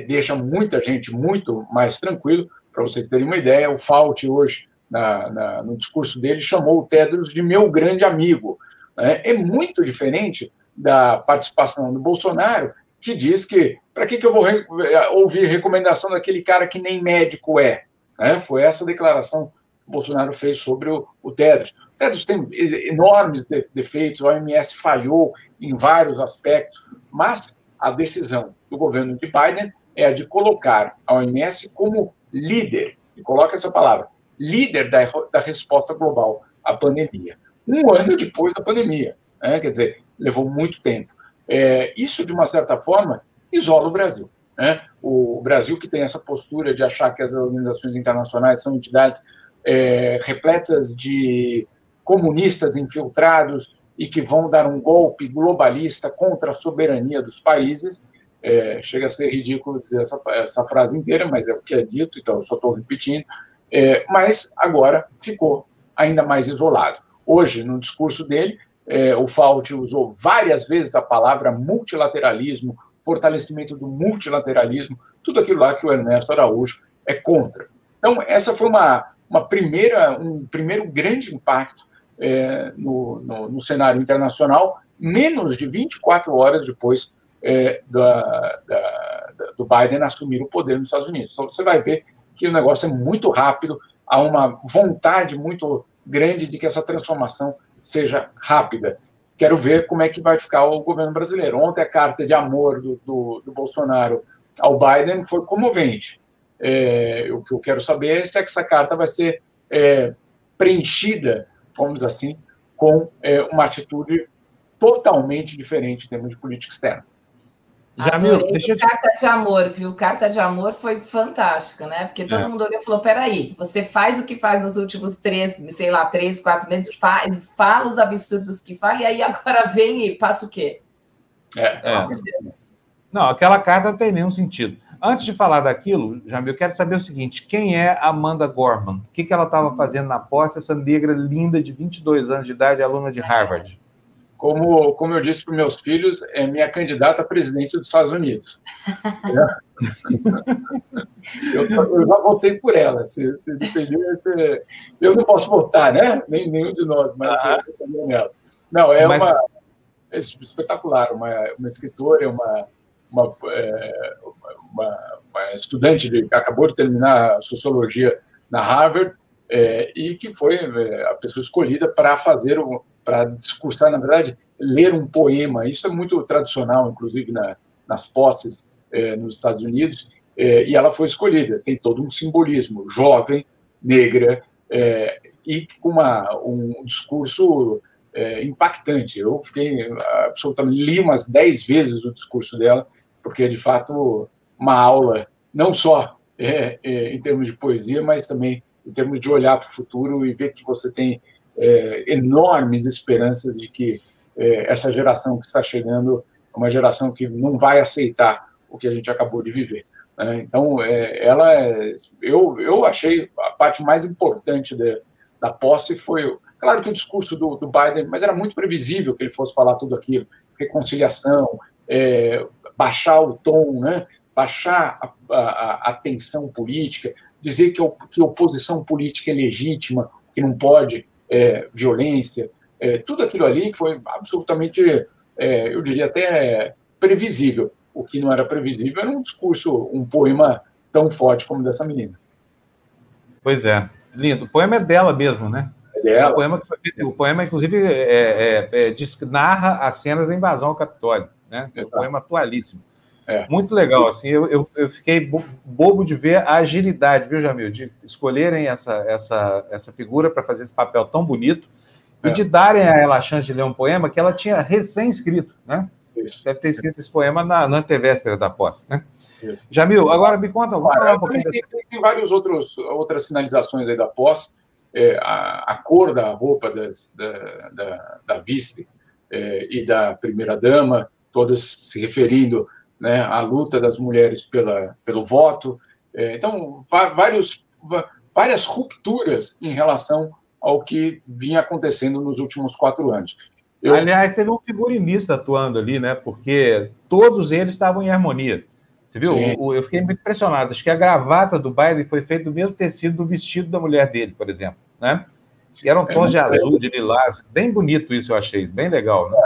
deixa muita gente muito mais tranquilo. Para vocês terem uma ideia, o Fauci hoje na, na, no discurso dele, chamou o Tedros de meu grande amigo. Né? É muito diferente da participação do Bolsonaro, que diz que para que, que eu vou re ouvir recomendação daquele cara que nem médico é? Né? Foi essa declaração que o Bolsonaro fez sobre o, o Tedros. O Tedros tem enormes defeitos, a OMS falhou em vários aspectos, mas a decisão do governo de Biden é a de colocar a OMS como líder, e coloca essa palavra, líder da, da resposta global à pandemia. Um ano depois da pandemia, né? quer dizer, levou muito tempo. É, isso, de uma certa forma, isola o Brasil. Né? O Brasil, que tem essa postura de achar que as organizações internacionais são entidades é, repletas de comunistas infiltrados e que vão dar um golpe globalista contra a soberania dos países. É, chega a ser ridículo dizer essa, essa, frase inteira, mas é o que é dito, então eu só estou repetindo. É, mas agora ficou ainda mais isolado. Hoje, no discurso dele, é, o Fauci usou várias vezes a palavra multilateralismo, fortalecimento do multilateralismo, tudo aquilo lá que o Ernesto Araújo é contra. Então, essa foi uma, uma primeira, um primeiro grande impacto é, no, no, no, cenário internacional, menos de 24 horas depois é, da, da, do Biden assumir o poder nos Estados Unidos. Então, você vai ver que o negócio é muito rápido, há uma vontade muito grande de que essa transformação seja rápida. Quero ver como é que vai ficar o governo brasileiro. Ontem a carta de amor do, do, do Bolsonaro ao Biden foi comovente. É, o que eu quero saber é se essa carta vai ser é, preenchida, vamos assim, com é, uma atitude totalmente diferente em termos de política externa. Jamil, deixa eu. Carta de amor, viu? Carta de amor foi fantástica, né? Porque todo é. mundo olhou e falou: peraí, você faz o que faz nos últimos três, sei lá, três, quatro meses, faz, fala os absurdos que fala, e aí agora vem e passa o quê? É. é. Não, aquela carta não tem nenhum sentido. Antes de falar daquilo, Jamil, eu quero saber o seguinte: quem é Amanda Gorman? O que, que ela estava fazendo na posse, essa negra linda de 22 anos de idade, aluna de Harvard? Como, como eu disse para meus filhos, é minha candidata a presidente dos Estados Unidos. eu, eu, já votei por ela. Se, se depender, se, eu não posso votar, né? Nem nenhum de nós, mas ah. eu nela. Não, é mas... uma é espetacular, uma, uma escritora, uma, uma, é, uma, uma estudante de, que acabou de terminar a sociologia na Harvard é, e que foi é, a pessoa escolhida para fazer o para discursar, na verdade, ler um poema. Isso é muito tradicional, inclusive na, nas posses é, nos Estados Unidos, é, e ela foi escolhida. Tem todo um simbolismo, jovem, negra, é, e com uma, um discurso impactante. Eu fiquei absolutamente, li umas dez vezes o discurso dela, porque é de fato uma aula, não só em termos de poesia, mas também em termos de olhar para o futuro e ver que você tem é, enormes esperanças de que é, essa geração que está chegando é uma geração que não vai aceitar o que a gente acabou de viver. Né? Então, é, ela, é, eu, eu achei a parte mais importante de, da posse foi, claro que o discurso do, do, Biden, mas era muito previsível que ele fosse falar tudo aquilo, reconciliação, é, baixar o tom, né? baixar a, a, a, tensão política, dizer que, que oposição política é legítima, que não pode é, violência, é, tudo aquilo ali foi absolutamente, é, eu diria até previsível. O que não era previsível era um discurso, um poema tão forte como dessa menina. Pois é, lindo. O poema é dela mesmo, né? É dela. O poema, o poema inclusive, é, é, é narra as cenas da invasão ao Capitólio. Né? É um poema atualíssimo. É. Muito legal, assim, eu, eu, eu, fiquei bobo de ver a agilidade, viu, Jamil, de escolherem essa, essa, essa figura para fazer esse papel tão bonito é. e de darem a ela a chance de ler um poema que ela tinha recém-escrito, né? Isso. Deve ter escrito esse poema na, na antevéspera da posse, né? Isso. Jamil, agora me conta, falar um pouquinho... Tem, tem, tem várias outras sinalizações aí da posse, é, a, a, cor da roupa das, da, da, da vice é, e da primeira-dama, todas se referindo né, a luta das mulheres pela, pelo voto. É, então, vários, várias rupturas em relação ao que vinha acontecendo nos últimos quatro anos. Eu... Aliás, teve um figurinista atuando ali, né? Porque todos eles estavam em harmonia. Você viu? O, eu fiquei muito impressionado. Acho que a gravata do Biden foi feita do mesmo tecido do vestido da mulher dele, por exemplo, né? E eram tons é, de azul, de lilás. Bem bonito isso, eu achei. Bem legal, né?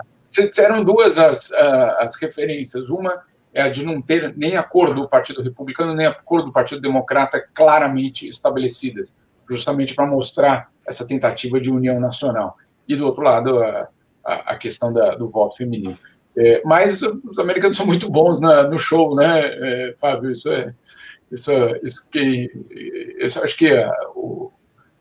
Eram duas as, as referências. Uma é de não ter nem a cor do Partido Republicano, nem a cor do Partido Democrata claramente estabelecidas, justamente para mostrar essa tentativa de união nacional. E, do outro lado, a, a, questão da, do voto feminino. É, mas os americanos são muito bons na, no show, né, é, Fábio? Isso é. Isso, isso que. Isso, acho que é, o,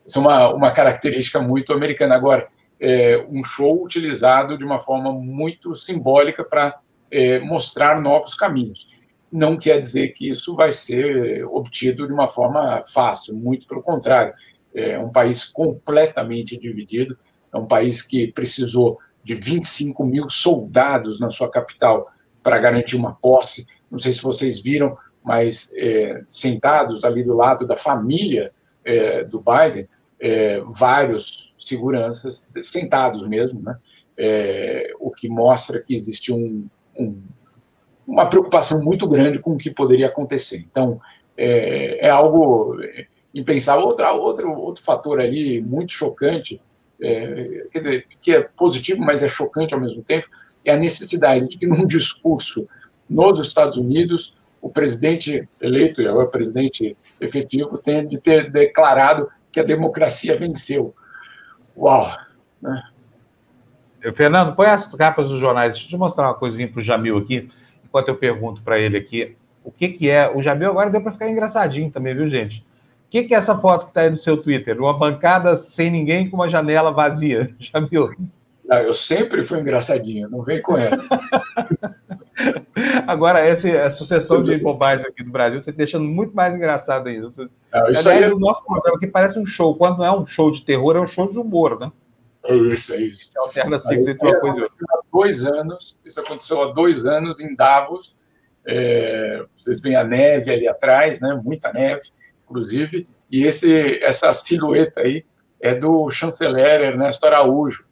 isso é uma, uma característica muito americana. Agora, é um show utilizado de uma forma muito simbólica para é, mostrar novos caminhos. Não quer dizer que isso vai ser obtido de uma forma fácil, muito pelo contrário. É um país completamente dividido, é um país que precisou de 25 mil soldados na sua capital para garantir uma posse. Não sei se vocês viram, mas é, sentados ali do lado da família é, do Biden, é, vários seguranças, sentados mesmo, né? é, o que mostra que existe um, um, uma preocupação muito grande com o que poderia acontecer. Então, é, é algo impensável. Outra, outro, outro fator ali muito chocante, é, quer dizer, que é positivo, mas é chocante ao mesmo tempo, é a necessidade de que num discurso nos Estados Unidos o presidente eleito e agora o presidente efetivo tenha de ter declarado que a democracia venceu. Uau! Né? Fernando, põe as capas dos jornais. Deixa eu te mostrar uma coisinha para o Jamil aqui, enquanto eu pergunto para ele aqui o que, que é. O Jamil agora deu para ficar engraçadinho também, viu, gente? O que, que é essa foto que está aí no seu Twitter? Uma bancada sem ninguém com uma janela vazia. Jamil. Não, eu sempre fui engraçadinho, não vem com essa. Agora, essa a sucessão de bobagens aqui do Brasil está deixando muito mais engraçado ainda. Não, isso Aliás, aí é... o nosso programa que parece um show. Quando não é um show de terror, é um show de humor, né? É isso, é isso. Alterna sempre entre uma coisa e outra. Há dois anos, isso aconteceu há dois anos em Davos. É, vocês veem a neve ali atrás, né? Muita neve, inclusive. E esse, essa silhueta aí é do chanceler Ernesto Araújo,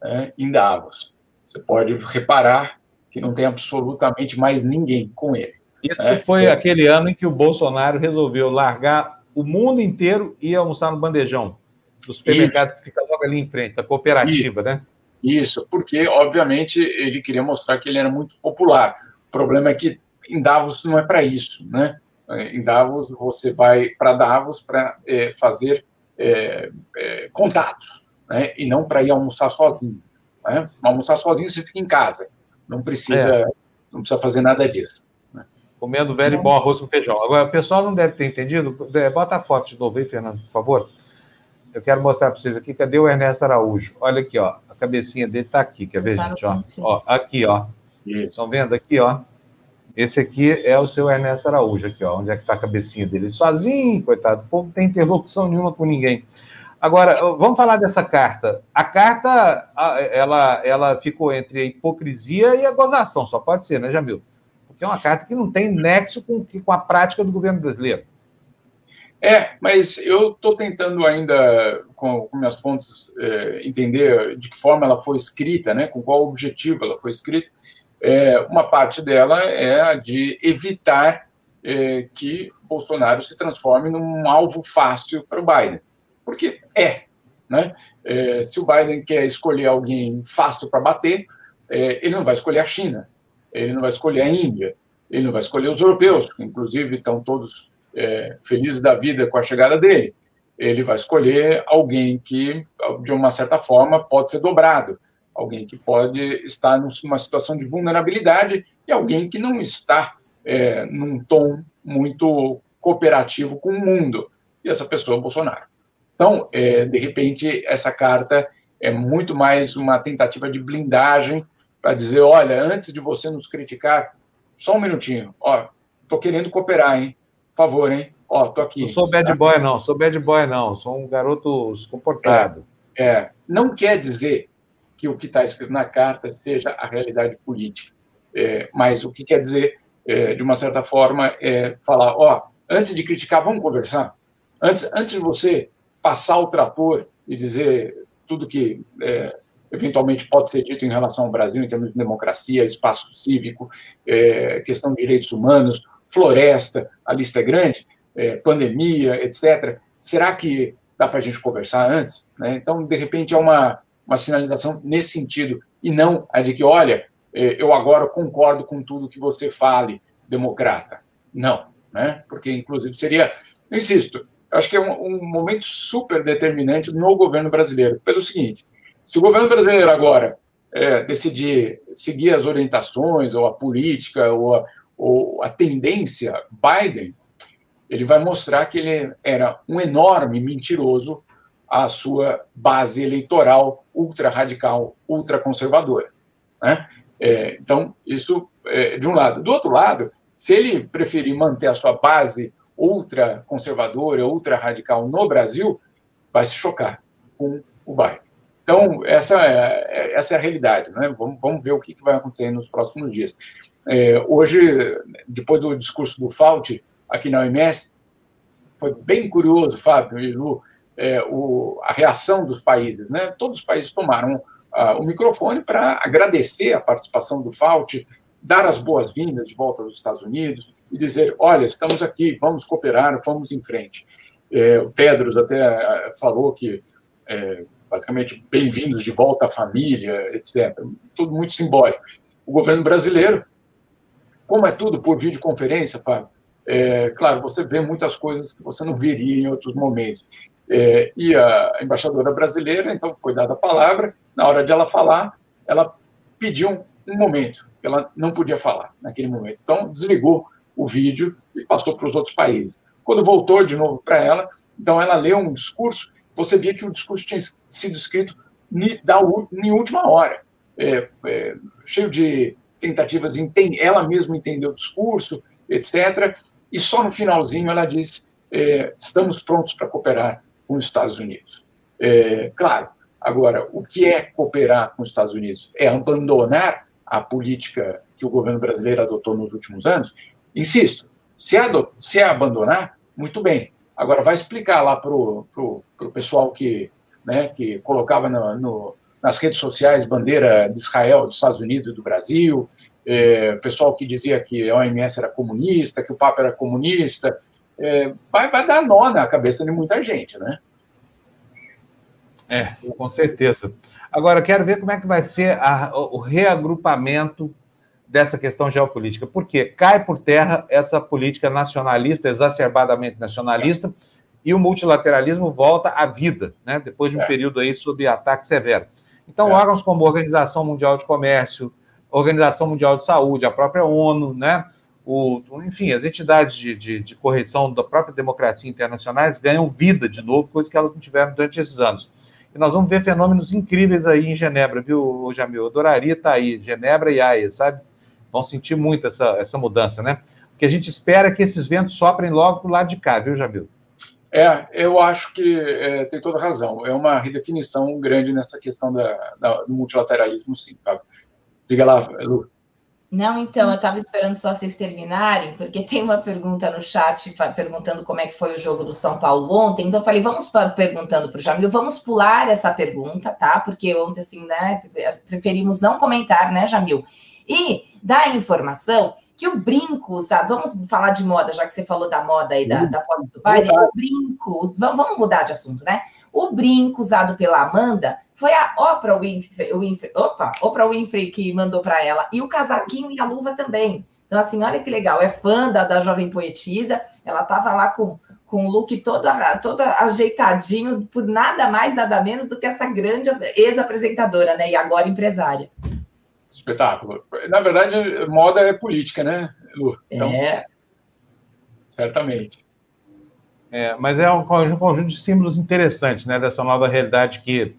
né, em Davos. Você pode reparar que não tem absolutamente mais ninguém com ele. Isso né? foi é. aquele ano em que o Bolsonaro resolveu largar o mundo inteiro e almoçar no bandejão do supermercado Isso. que fica logo ali em frente, da cooperativa, Isso. né? Isso, porque, obviamente, ele queria mostrar que ele era muito popular. O problema é que em Davos não é para isso, né? Em Davos, você vai para Davos para é, fazer é, é, contatos, né? e não para ir almoçar sozinho. Né? Almoçar sozinho você fica em casa. Não precisa, é. não precisa fazer nada disso. Né? Comendo velho e bom arroz com feijão. Agora, o pessoal não deve ter entendido. É, bota a foto de novo aí, Fernando, por favor. Eu quero mostrar para vocês aqui. Cadê o Ernesto Araújo? Olha aqui, ó. A cabecinha dele está aqui. Quer ver, tá gente? Ó, ó, aqui, ó. Estão vendo aqui, ó? Esse aqui é o seu Ernesto Araújo, aqui, ó. Onde é que está a cabecinha dele? Sozinho, coitado. O povo não tem interlocução nenhuma com ninguém. Agora, vamos falar dessa carta. A carta, ela, ela ficou entre a hipocrisia e a gozação, só pode ser, né, Jamil? Porque é uma carta que não tem nexo com, com a prática do governo brasileiro. É, mas eu estou tentando ainda, com, com minhas fontes, é, entender de que forma ela foi escrita, né, com qual objetivo ela foi escrita. É, uma parte dela é a de evitar é, que Bolsonaro se transforme num alvo fácil para o Biden porque é. Né? É, se o Biden quer escolher alguém fácil para bater, é, ele não vai escolher a China, ele não vai escolher a Índia, ele não vai escolher os europeus, que inclusive estão todos é, felizes da vida com a chegada dele. Ele vai escolher alguém que, de uma certa forma, pode ser dobrado, alguém que pode estar numa situação de vulnerabilidade e alguém que não está é, num tom muito cooperativo com o mundo. E essa pessoa é o Bolsonaro. Então, é, de repente, essa carta é muito mais uma tentativa de blindagem para dizer, olha, antes de você nos criticar, só um minutinho, ó, tô querendo cooperar, hein? Por favor, hein? Ó, tô aqui. Não sou bad boy, não, sou bad boy, não, sou um garoto comportado. É, é. não quer dizer que o que está escrito na carta seja a realidade política, é, mas o que quer dizer, é, de uma certa forma, é falar, ó, antes de criticar, vamos conversar. Antes, antes de você passar o trator e dizer tudo que é, eventualmente pode ser dito em relação ao Brasil em termos de democracia, espaço cívico, é, questão de direitos humanos, floresta, a lista é grande, é, pandemia, etc. Será que dá para a gente conversar antes? Né? Então, de repente, é uma, uma sinalização nesse sentido, e não a de que, olha, é, eu agora concordo com tudo que você fale, democrata. Não, né? porque, inclusive, seria, insisto, acho que é um, um, momento super determinante no governo brasileiro. Pelo seguinte: se o governo brasileiro agora é, decidir seguir as orientações, ou a política, ou a, ou a tendência Biden, ele vai mostrar que ele era um enorme mentiroso à sua base eleitoral ultra radical, ultra conservadora. Né? É, então, isso é, de um lado. Do outro lado, se ele preferir manter a sua base ultra conservadora, ultra radical no Brasil, vai se chocar com o Biden. Então, essa é, essa é a realidade. Né? Vamos, vamos ver o que vai acontecer nos próximos dias. É, hoje, depois do discurso do Fauci aqui na OMS, foi bem curioso, Fábio e Lu, é, o, a reação dos países. Né? Todos os países tomaram o microfone para agradecer a participação do Fauci, dar as boas-vindas de volta aos Estados Unidos e dizer: olha, estamos aqui, vamos cooperar, vamos em frente. É, o Tedros até é, falou que, é, basicamente, bem-vindos de volta à família, etc. Tudo muito simbólico. O governo brasileiro, como é tudo por videoconferência, Fábio, é, claro, você vê muitas coisas que você não veria em outros momentos. É, e a embaixadora brasileira, então, foi dada a palavra. Na hora de ela falar, ela pediu um momento. Ela não podia falar naquele momento. Então, desligou o vídeo e passou para os outros países. Quando voltou de novo para ela, então ela leu um discurso. Você via que o discurso tinha sido escrito em última hora, é, é, cheio de tentativas de entender. Ela mesma entendeu o discurso, etc. E só no finalzinho ela disse: é, estamos prontos para cooperar com os Estados Unidos. É, claro, agora, o que é cooperar com os Estados Unidos? É abandonar a política que o governo brasileiro adotou nos últimos anos? Insisto, se, adot, se é abandonar, muito bem. Agora, vai explicar lá para o pessoal que, né, que colocava no, no, nas redes sociais bandeira de Israel, dos Estados Unidos e do Brasil, é, pessoal que dizia que a OMS era comunista, que o Papa era comunista, é, vai, vai dar nó na cabeça de muita gente, né? É, com certeza. Agora, quero ver como é que vai ser a, o reagrupamento dessa questão geopolítica, porque cai por terra essa política nacionalista, exacerbadamente nacionalista, e o multilateralismo volta à vida, né? depois de um é. período aí sob ataque severo. Então, é. órgãos como a Organização Mundial de Comércio, Organização Mundial de Saúde, a própria ONU, né? o, enfim, as entidades de, de, de, correção da própria democracia internacionais ganham vida de novo, coisa que elas não tiveram durante esses anos. E nós vamos ver fenômenos incríveis aí em Genebra, viu, Jamil? Eu adoraria estar aí, Genebra e Haia, sabe? Vão sentir muito essa, essa mudança, né? O que a gente espera é que esses ventos soprem logo para o lado de cá, viu, Jamil? É, eu acho que é, tem toda razão. É uma redefinição grande nessa questão da, da do multilateralismo, sim. Tá? Diga lá, Lu. Não, então, eu estava esperando só vocês terminarem, porque tem uma pergunta no chat perguntando como é que foi o jogo do São Paulo ontem. Então, eu falei, vamos perguntando para o Jamil, vamos pular essa pergunta, tá? Porque ontem, assim, né, preferimos não comentar, né, Jamil? E dá informação que o brinco, sabe? Vamos falar de moda, já que você falou da moda aí da, da pós do baile. O brinco, vamos mudar de assunto, né? O brinco usado pela Amanda foi a Oprah Winfrey, Winfrey opa, Oprah Winfrey que mandou para ela, e o casaquinho e a luva também. Então, assim, olha que legal, é fã da, da jovem poetisa, ela estava lá com, com o look todo, todo ajeitadinho, por nada mais, nada menos do que essa grande ex-apresentadora, né? E agora empresária. Espetáculo. Na verdade, moda é política, né, Lu? Então, é. Certamente. É, mas é um conjunto de símbolos interessantes, né, dessa nova realidade que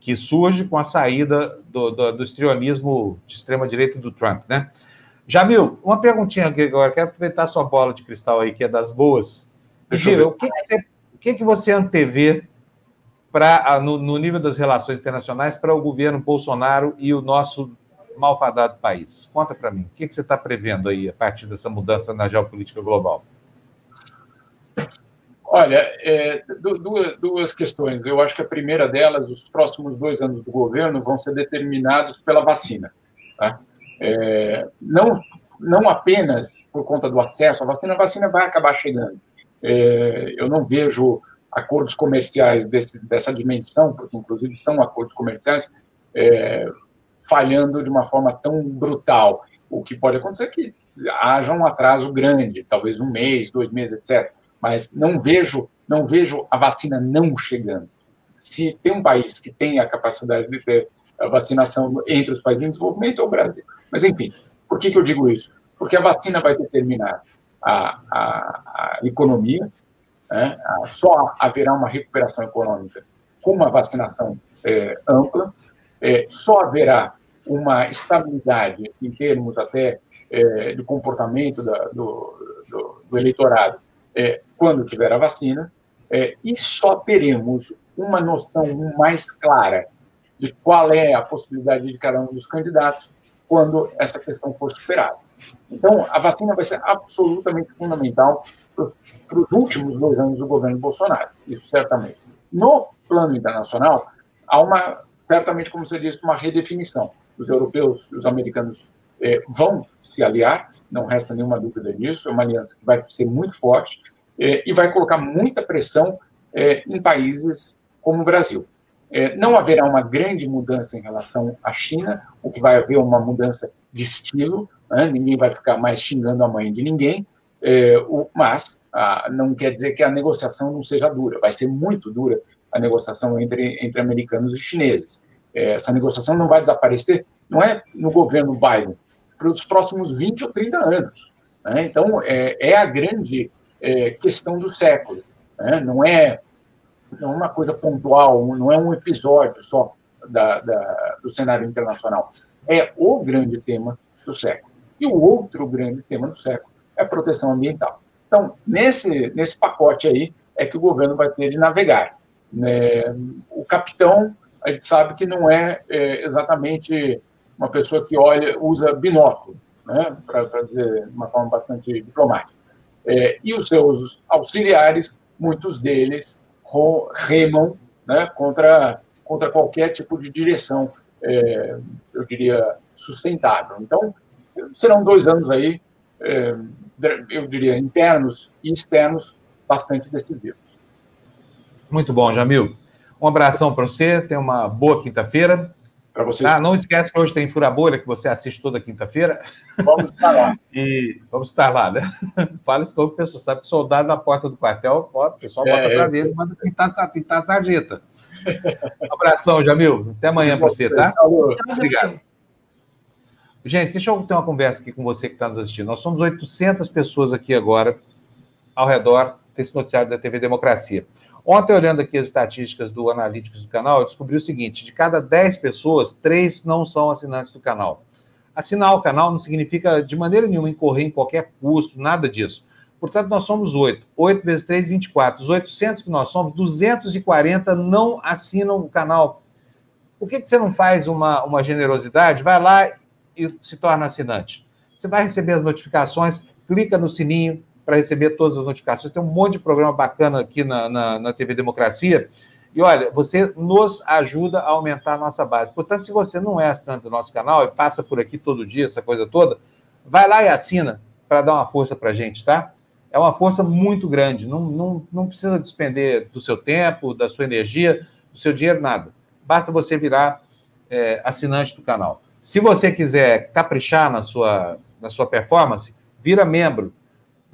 que surge com a saída do, do, do estrionismo de extrema-direita do Trump, né? Jamil, uma perguntinha aqui agora, quero aproveitar a sua bola de cristal aí, que é das boas. Giro, o que, que, você, o que, que você antevê pra, no, no nível das relações internacionais para o governo Bolsonaro e o nosso malfadado país? Conta para mim, o que, que você está prevendo aí a partir dessa mudança na geopolítica global? Olha, é, duas, duas questões. Eu acho que a primeira delas, os próximos dois anos do governo vão ser determinados pela vacina. Tá? É, não, não apenas por conta do acesso à vacina, a vacina vai acabar chegando. É, eu não vejo acordos comerciais desse, dessa dimensão, porque inclusive são acordos comerciais, é, falhando de uma forma tão brutal. O que pode acontecer é que haja um atraso grande, talvez um mês, dois meses, etc mas não vejo, não vejo a vacina não chegando. Se tem um país que tem a capacidade de ter a vacinação entre os países em desenvolvimento, é o Brasil. Mas, enfim, por que, que eu digo isso? Porque a vacina vai determinar a, a, a economia, né? só haverá uma recuperação econômica com uma vacinação é, ampla, é, só haverá uma estabilidade em termos até é, de comportamento da, do, do, do, eleitorado é, quando tiver a vacina, é, e só teremos uma noção mais clara de qual é a possibilidade de cada um dos candidatos quando essa questão for superada. Então, a vacina vai ser absolutamente fundamental para os últimos dois anos do governo Bolsonaro, isso certamente. No plano internacional, há uma certamente, como você disse, uma redefinição. Os europeus e os americanos é, vão se aliar, não resta nenhuma dúvida disso, é uma aliança que vai ser muito forte é, e vai colocar muita pressão é, em países como o Brasil. Não haverá uma grande mudança em relação à China, o que vai haver uma mudança de estilo, né? ninguém vai ficar mais xingando a mãe de ninguém, o, mas ah, não quer dizer que a negociação não seja dura, vai ser muito dura a negociação entre, entre americanos e chineses. É, essa negociação não vai desaparecer, não é no governo Biden, para os próximos 20 ou 30 anos. Né? Então, é, é, a grande é, questão do século. Né? Não é não é uma coisa pontual, não é um episódio só da, da, do cenário internacional. É o grande tema do século. E o outro grande tema do século é a proteção ambiental. Então, nesse, nesse pacote aí, é que o governo vai ter de navegar. Né? O capitão, a gente sabe que não é, é exatamente uma pessoa que olha, usa binóculo, né? para dizer de uma forma bastante diplomática. É, e os seus auxiliares, muitos deles remam né, contra, contra qualquer tipo de direção, é, eu diria, sustentável. Então, serão dois anos aí, é, eu diria, internos e externos, bastante decisivos. Muito bom, Jamil. Um abração para você, tenha uma boa quinta-feira. Para vocês. Ah, não esquece que hoje tem Fura Bolha, que você assiste toda quinta-feira. Vamos estar lá. e vamos estar lá, né? Fala isso todo o pessoal. Sabe que soldado na porta do quartel, ó, o pessoal bota é, prazer e manda pintar, pintar a sarjeta. Um abração, Jamil. Até amanhã para você, tá? Obrigado. Gente, deixa eu ter uma conversa aqui com você que está nos assistindo. Nós somos 800 pessoas aqui agora, ao redor desse noticiário da TV Democracia. Ontem, olhando aqui as estatísticas do Analytics do canal, eu descobri o seguinte: de cada 10 pessoas, 3 não são assinantes do canal. Assinar o canal não significa de maneira nenhuma incorrer em qualquer custo, nada disso. Portanto, nós somos 8. 8 vezes 3, 24. Os 800 que nós somos, 240 não assinam o canal. Por que, que você não faz uma, uma generosidade? Vai lá e se torna assinante. Você vai receber as notificações, clica no sininho, para receber todas as notificações. Tem um monte de programa bacana aqui na, na, na, TV Democracia. E olha, você nos ajuda a aumentar a nossa base. Portanto, se você não é assinante do nosso canal e passa por aqui todo dia, essa coisa toda, vai lá e assina para dar uma força para a gente, tá? É uma força muito grande. Não, não, não precisa despender do seu tempo, da sua energia, do seu dinheiro, nada. Basta você virar é, assinante do canal. Se você quiser caprichar na sua, na sua performance, vira membro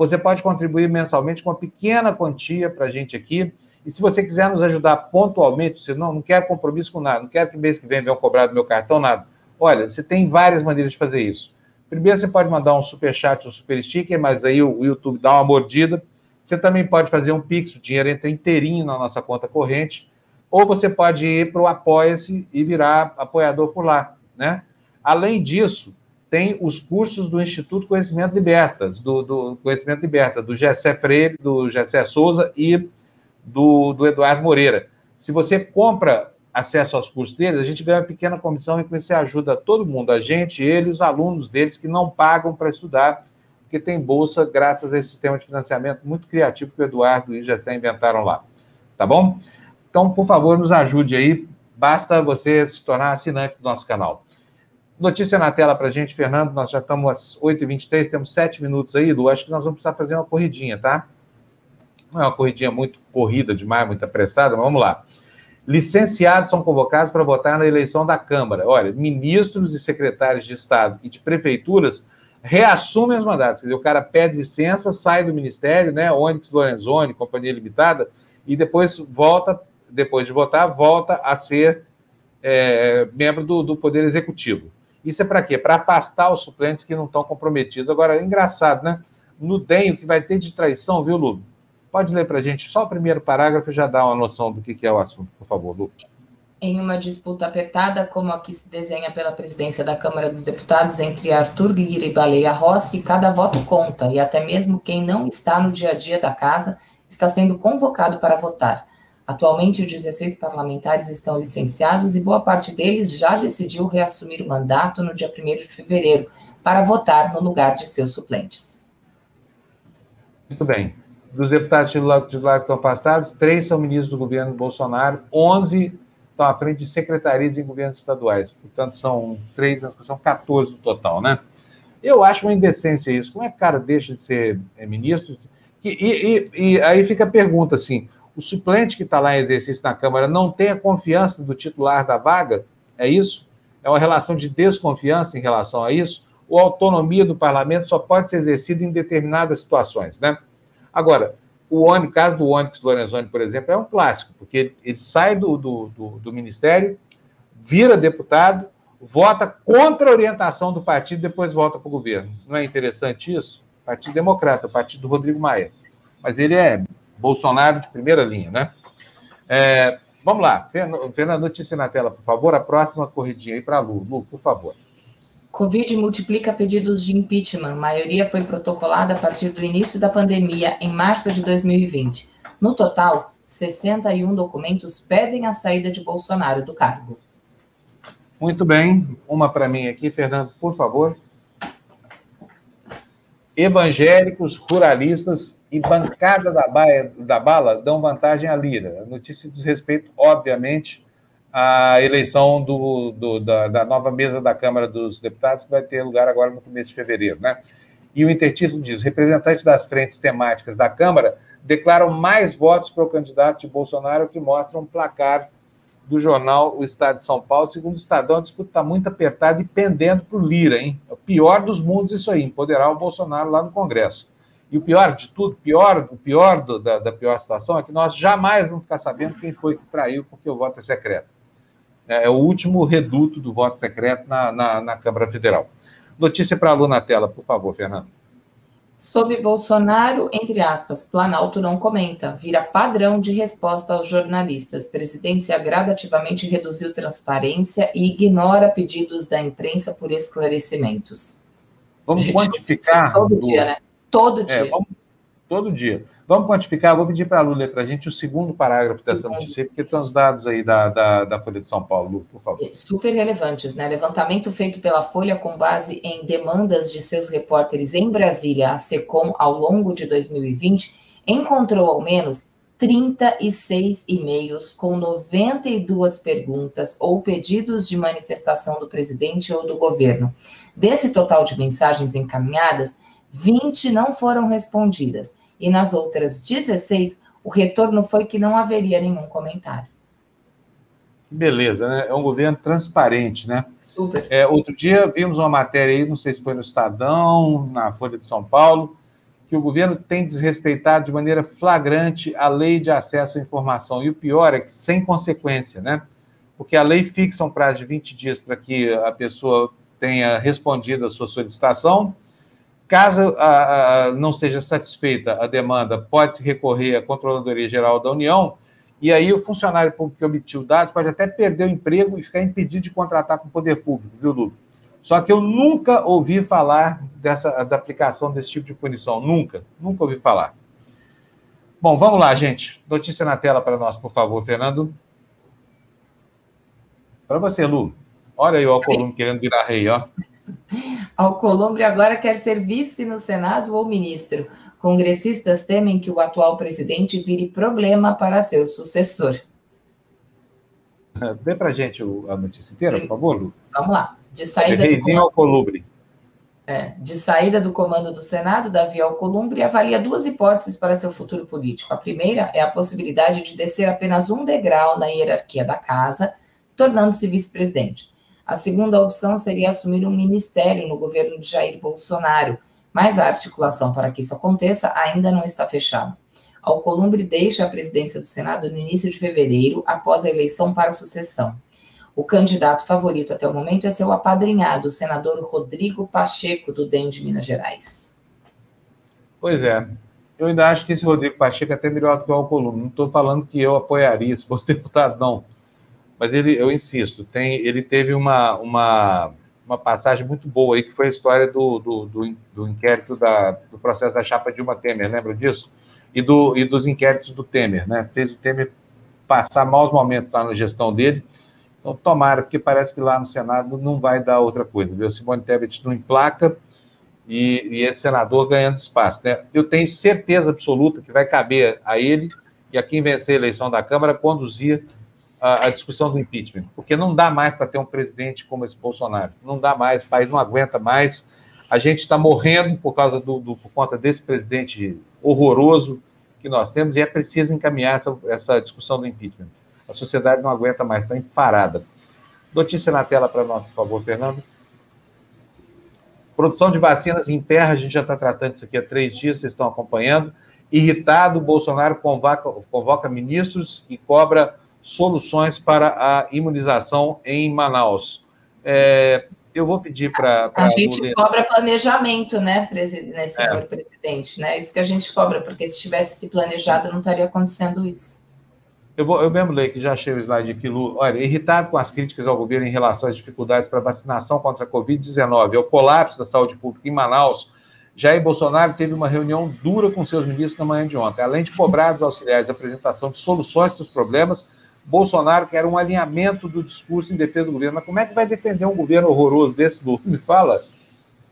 você pode contribuir mensalmente com uma pequena quantia para a gente aqui. E se você quiser nos ajudar pontualmente, você não, não quer compromisso com nada, não quero que mês que vem venham cobrar do meu cartão, nada. Olha, você tem várias maneiras de fazer isso. Primeiro, você pode mandar um super chat ou super sticker, mas aí o YouTube dá uma mordida. Você também pode fazer um Pix, o dinheiro entra inteirinho na nossa conta corrente. Ou você pode ir para o Apoia-se e virar apoiador por lá, né? Além disso, tem os cursos do Instituto Conhecimento Libertas, do, do Conhecimento Liberta, do Gessé Freire, do Gessé Souza e do, do Eduardo Moreira. Se você compra acesso aos cursos deles, a gente ganha uma pequena comissão e você ajuda todo mundo, a gente, ele os alunos deles que não pagam para estudar, porque tem bolsa graças a esse sistema de financiamento muito criativo que o Eduardo e o Gessé inventaram lá. Tá bom? Então, por favor, nos ajude aí. Basta você se tornar assinante do nosso canal. Notícia na tela para a gente, Fernando. Nós já estamos às 8h23, temos sete minutos aí, Lu. Acho que nós vamos precisar fazer uma corridinha, tá? Não é uma corridinha muito corrida demais, muito apressada, mas vamos lá. Licenciados são convocados para votar na eleição da Câmara. Olha, ministros e secretários de Estado e de prefeituras reassumem os mandatos. Quer dizer, o cara pede licença, sai do ministério, né? Onyx Lorenzoni, Companhia Limitada, e depois volta, depois de votar, volta a ser é, membro do, do Poder Executivo. Isso é para quê? Para afastar os suplentes que não estão comprometidos. Agora, é engraçado, né? No DEM, o que vai ter de traição, viu, Lu? Pode ler para a gente só o primeiro parágrafo e já dá uma noção do que, que é o assunto, por favor, Lu. Em uma disputa apertada, como a que se desenha pela presidência da Câmara dos Deputados entre Arthur Lira e Baleia Rossi, cada voto conta, e até mesmo quem não está no dia a dia da casa está sendo convocado para votar. Atualmente, os 16 parlamentares estão licenciados e boa parte deles já decidiu reassumir o mandato no dia 1 de fevereiro para votar no lugar de seus suplentes. Muito bem. Dos deputados titulares que estão afastados, três são ministros do governo Bolsonaro, 11 estão à frente de secretarias em governos estaduais. Portanto, são três, são 14 no total, né? Eu acho uma indecência isso. Como é que o cara deixa de ser é, ministro? E, e, e aí fica a pergunta assim: o suplente que está lá em exercício na Câmara não tem a confiança do titular da vaga? É isso? É uma relação de desconfiança em relação a isso? Ou a autonomia do parlamento só pode ser exercida em determinadas situações, né? Agora, o Onyx, caso do Onyx Lorenzoni, por exemplo, é um clássico, porque ele, ele sai do, do, do, do ministério, vira deputado, vota contra a orientação do partido, depois volta para o governo. Não é interessante isso? Partido Democrata, partido do Rodrigo Maia. Mas ele é Bolsonaro de primeira linha, né? É, vamos lá, Fernando, notícia na tela, por favor. A próxima corridinha aí para a Lu. Lu, por favor. Covid multiplica pedidos de impeachment. A maioria foi protocolada a partir do início da pandemia, em março de 2020. No total, 61 documentos pedem a saída de Bolsonaro do cargo. Muito bem. Uma para mim aqui, Fernando, por favor. Evangélicos, ruralistas e bancada da, baia, da bala dão vantagem à Lira. A notícia diz respeito, obviamente, à eleição do, do, da, da, nova mesa da Câmara dos Deputados, que vai ter lugar agora no começo de fevereiro. Né? E o intertítulo diz: representantes das frentes temáticas da Câmara declaram mais votos para o candidato de Bolsonaro, que mostra um placar do jornal O Estado de São Paulo. Segundo o Estadão, a disputa está muito apertada e pendendo para o Lira, hein? É o pior dos mundos isso aí, empoderar o Bolsonaro lá no Congresso. E o pior de tudo, pior, o pior do, da, da, pior situação é que nós jamais vamos ficar sabendo quem foi que traiu porque o voto é secreto. É, é o último reduto do voto secreto na, na, na Câmara Federal. Notícia para a Lu na tela, por favor, Fernando. Sob Bolsonaro, entre aspas, Planalto não comenta, vira padrão de resposta aos jornalistas. Presidência gradativamente reduziu transparência e ignora pedidos da imprensa por esclarecimentos. Vamos quantificar. Todo do... dia, né? Todo é, dia. É, vamos... Todo dia. Vamos quantificar, vou pedir para a Lu ler para a gente o segundo parágrafo dessa notícia, porque estão os dados aí da, da, da, Folha de São Paulo, Lu, por favor. É, super relevantes, né? Levantamento feito pela Folha com base em demandas de seus repórteres em Brasília, a SECOM, ao longo de 2020, encontrou ao menos 36 e-mails com 92 perguntas ou pedidos de manifestação do presidente ou do governo. Desse total de mensagens encaminhadas, 20 não foram respondidas e nas outras 16, o retorno foi que não haveria nenhum comentário. Beleza, né? É um governo transparente, né? Super. É, outro dia vimos uma matéria aí, não sei se foi no Estadão, na Folha de São Paulo, que o governo tem desrespeitado de maneira flagrante a lei de acesso à informação. E o pior é que sem consequência, né? Porque a lei fixa um prazo de 20 dias para que a pessoa tenha respondido a sua solicitação, Caso a, a, não seja satisfeita a demanda, pode-se recorrer à Controladoria Geral da União, e aí o funcionário público que obtiu dados pode até perder o emprego e ficar impedido de contratar com o poder público, viu, Lu? Só que eu nunca ouvi falar dessa, da aplicação desse tipo de punição. Nunca, nunca ouvi falar. Bom, vamos lá, gente. Notícia na tela para nós, por favor, Fernando. Para você, Lu. Olha aí o Alcolumbre querendo virar rei, ó. Alcolumbre agora quer ser vice no Senado ou ministro. Congressistas temem que o atual presidente vire problema para seu sucessor. Dê para gente a notícia inteira, por favor, Lu. Vamos lá. De saída do comando... Alcolumbre. É, de saída do comando do Senado, Davi Alcolumbre avalia duas hipóteses para seu futuro político. A primeira é a possibilidade de descer apenas um degrau na hierarquia da casa, tornando-se vice-presidente. A segunda opção seria assumir um ministério no governo de Jair Bolsonaro, mas a articulação para que isso aconteça ainda não está fechada. Alcolumbre deixa a presidência do Senado no início de fevereiro, após a eleição para a sucessão. O candidato favorito até o momento é seu apadrinhado, o senador Rodrigo Pacheco, do DEM de Minas Gerais. Pois é. Eu ainda acho que esse Rodrigo Pacheco é até melhor do que o Alcolumbre. Não estou falando que eu apoiaria se fosse deputado, não mas ele, eu insisto, tem, ele teve uma, uma, uma passagem muito boa aí, que foi a história do, do, do, do inquérito da, do processo da chapa Dilma Temer, lembra disso? E, do, e dos inquéritos do Temer, né? Fez o Temer passar maus momentos lá na gestão dele. Então, tomara, porque parece que lá no Senado não vai dar outra coisa, viu? Simone Tebet não emplaca e, e esse senador ganhando espaço, né? Eu tenho certeza absoluta que vai caber a ele e a quem vencer a eleição da Câmara conduzir a, discussão do impeachment, porque não dá mais para ter um presidente como esse Bolsonaro. Não dá mais, o país não aguenta mais. A gente está morrendo por causa do, do, por conta desse presidente horroroso que nós temos e é preciso encaminhar essa, essa discussão do impeachment. A sociedade não aguenta mais, está enfarada. Notícia na tela para nós, por favor, Fernando. Produção de vacinas em terra, a gente já está tratando isso aqui há três dias, vocês estão acompanhando. Irritado, Bolsonaro convoca, convoca ministros e cobra soluções para a imunização em Manaus. É, eu vou pedir para. A gente cobra planejamento, né, né senhor é. presidente? Né? Isso que a gente cobra, porque se tivesse se planejado, não estaria acontecendo isso. Eu, vou, eu mesmo leio que já achei o slide aqui, Lu. Olha, irritado com as críticas ao governo em relação às dificuldades para vacinação contra a Covid-19 ao colapso da saúde pública em Manaus, Jair Bolsonaro teve uma reunião dura com seus ministros na manhã de ontem. Além de cobrar dos auxiliares a apresentação de soluções para os problemas, Bolsonaro quer um alinhamento do discurso em defesa do governo. Mas como é que vai defender um governo horroroso desse, Lu? Me fala.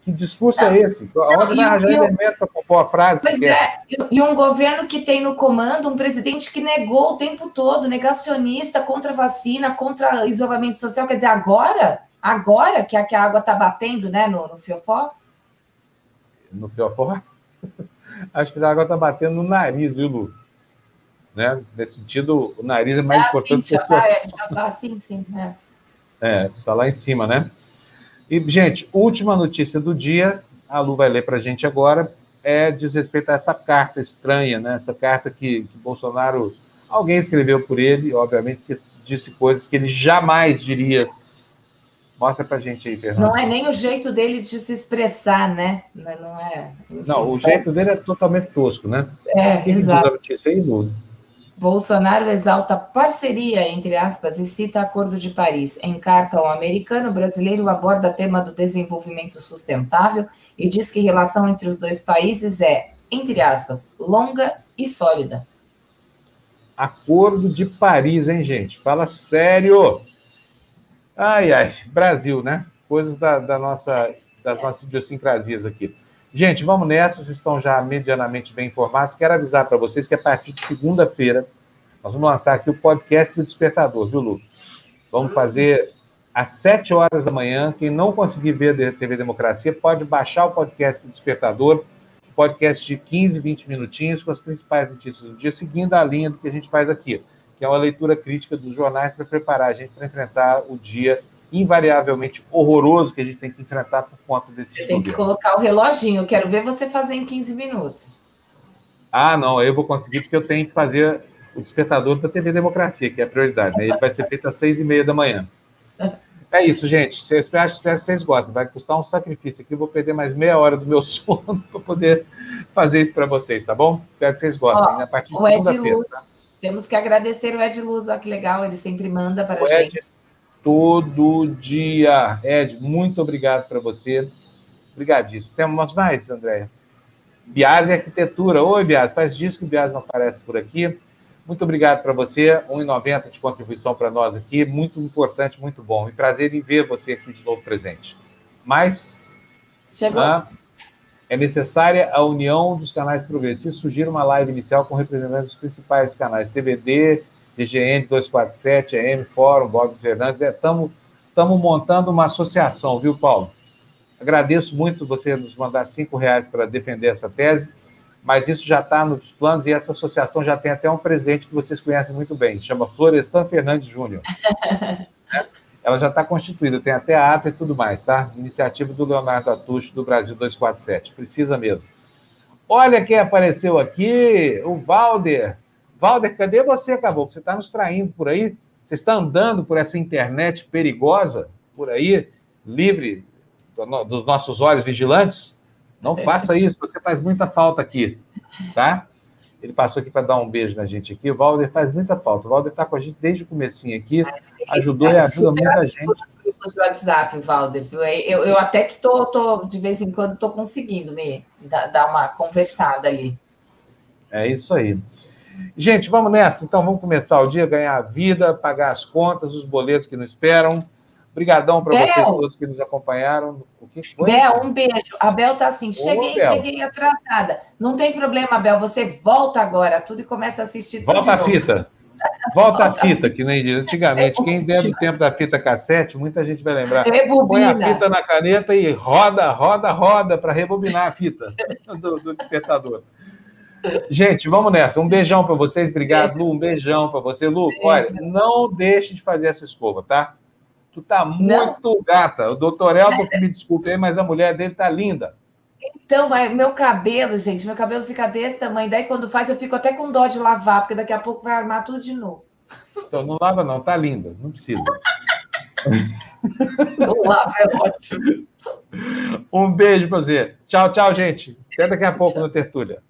Que discurso é esse? Onde vai arranjar elemento para compor a frase? Pois é, e um governo que tem no comando um presidente que negou o tempo todo, negacionista contra vacina, contra isolamento social. Quer dizer, agora, agora que a, que a água está batendo né, no, no fiofó? No fiofó? Acho que a água está batendo no nariz, viu, Lu? Né? Nesse sentido, o nariz é mais é importante assim, que o já, é, já tá assim, sim. É, é tá lá em cima, né? E, gente, última notícia do dia, a Lu vai ler para a gente agora, é diz respeito a essa carta estranha, né? Essa carta que, que Bolsonaro, alguém escreveu por ele, obviamente, que disse coisas que ele jamais diria. Mostra para a gente aí, Fernando. Não é nem o jeito dele de se expressar, né? Não é. Enfim, não, o jeito dele é totalmente tosco, né? É, exato. notícia aí, Lu? Bolsonaro exalta parceria, entre aspas, e cita Acordo de Paris. Em carta ao americano, o brasileiro aborda tema do desenvolvimento sustentável e diz que a relação entre os dois países é, entre aspas, longa e sólida. Acordo de Paris, hein, gente? Fala sério! Ai, ai, Brasil, né? Coisas da, da nossa, das nossas idiosincrasias aqui. Gente, vamos nessa, vocês estão já medianamente bem informados. Quero avisar para vocês que a partir de segunda-feira nós vamos lançar aqui o podcast do Despertador, viu, Lu? Vamos fazer às 7 horas da manhã. Quem não conseguir ver a TV Democracia pode baixar o podcast do Despertador, podcast de 15, 20 minutinhos com as principais notícias do dia, seguindo a linha do que a gente faz aqui, que é uma leitura crítica dos jornais para preparar a gente para enfrentar o dia invariavelmente horroroso que a gente tem que enfrentar por conta desse Você tem que colocar o reloginho. Eu quero ver você fazer em 15 minutos. Ah, não, eu vou conseguir porque eu tenho que fazer o despertador da TV Democracia, que é a prioridade. Né? Ele vai ser feito às seis e meia da manhã. É isso, gente. Espero que vocês gostem. Vai custar um sacrifício aqui. Eu vou perder mais meia hora do meu sono para poder fazer isso para vocês, tá bom? Espero que vocês gostem. Ó, né? A partir de segunda-feira. Tá? Temos que agradecer o Ed Luz. Olha que legal. Ele sempre manda para a gente. Ed todo dia. Ed, muito obrigado para você. Obrigadíssimo. Temos mais, Andréia? Biase Arquitetura. Oi, Biase. Faz disso que o Biase não aparece por aqui. Muito obrigado para você. R$ 1,90 de contribuição para nós aqui. Muito importante, muito bom. E prazer em ver você aqui de novo presente. Mas. Chegou. Ah, é necessária a união dos canais progressistas. Sugiro uma live inicial com representantes dos principais canais TVD, DGN 247, AM, Fórum, Bob Fernandes. Estamos é, montando uma associação, viu, Paulo? Agradeço muito você nos mandar cinco reais para defender essa tese, mas isso já está nos planos e essa associação já tem até um presidente que vocês conhecem muito bem, chama Florestan Fernandes Júnior. Ela já está constituída, tem até a ata e tudo mais, tá? Iniciativa do Leonardo Atucho, do Brasil 247. Precisa mesmo. Olha quem apareceu aqui, o Valder. Valder, cadê você, Caboclo? Você está nos traindo por aí? Você está andando por essa internet perigosa, por aí, livre dos nossos olhos vigilantes? Não faça isso, você faz muita falta aqui, tá? Ele passou aqui para dar um beijo na gente aqui. O Valder faz muita falta. O Valder está com a gente desde o comecinho aqui. ajudou e ajuda muita gente. Grupos de WhatsApp, Valder. Eu, eu até que tô, tô, de vez em quando, estou conseguindo me dar uma conversada ali. É isso aí. Gente, vamos nessa. Então, vamos começar o dia, ganhar a vida, pagar as contas, os boletos que nos esperam. Obrigadão para vocês todos que nos acompanharam. O que foi? Bel, um beijo. A Bel tá assim, cheguei, Ô, cheguei atrasada. Não tem problema, Bel, você volta agora, tudo e começa a assistir tudo Volta a fita. Volta a fita, que nem diz. Antigamente, quem der do tempo da fita cassete, muita gente vai lembrar. Rebobina. Põe a fita na caneta e roda, roda, roda para rebobinar a fita do, do, despertador. Gente, vamos nessa. Um beijão para vocês. Obrigado, Lu. Um beijão para você, Lu. Beijo. Olha, não deixe de fazer essa escova, tá? Tu tá muito não. gata. O doutor Elton, me desculpe aí, mas a mulher dele tá linda. Então, meu cabelo, gente, meu cabelo fica desse tamanho. Daí, quando faz, eu fico até com dó de lavar, porque daqui a pouco vai armar tudo de novo. Então, não lava, não, tá linda, não precisa. não lava, é ótimo. Um beijo pra você. Tchau, tchau, gente. Até daqui a pouco tchau. no Tertúlia.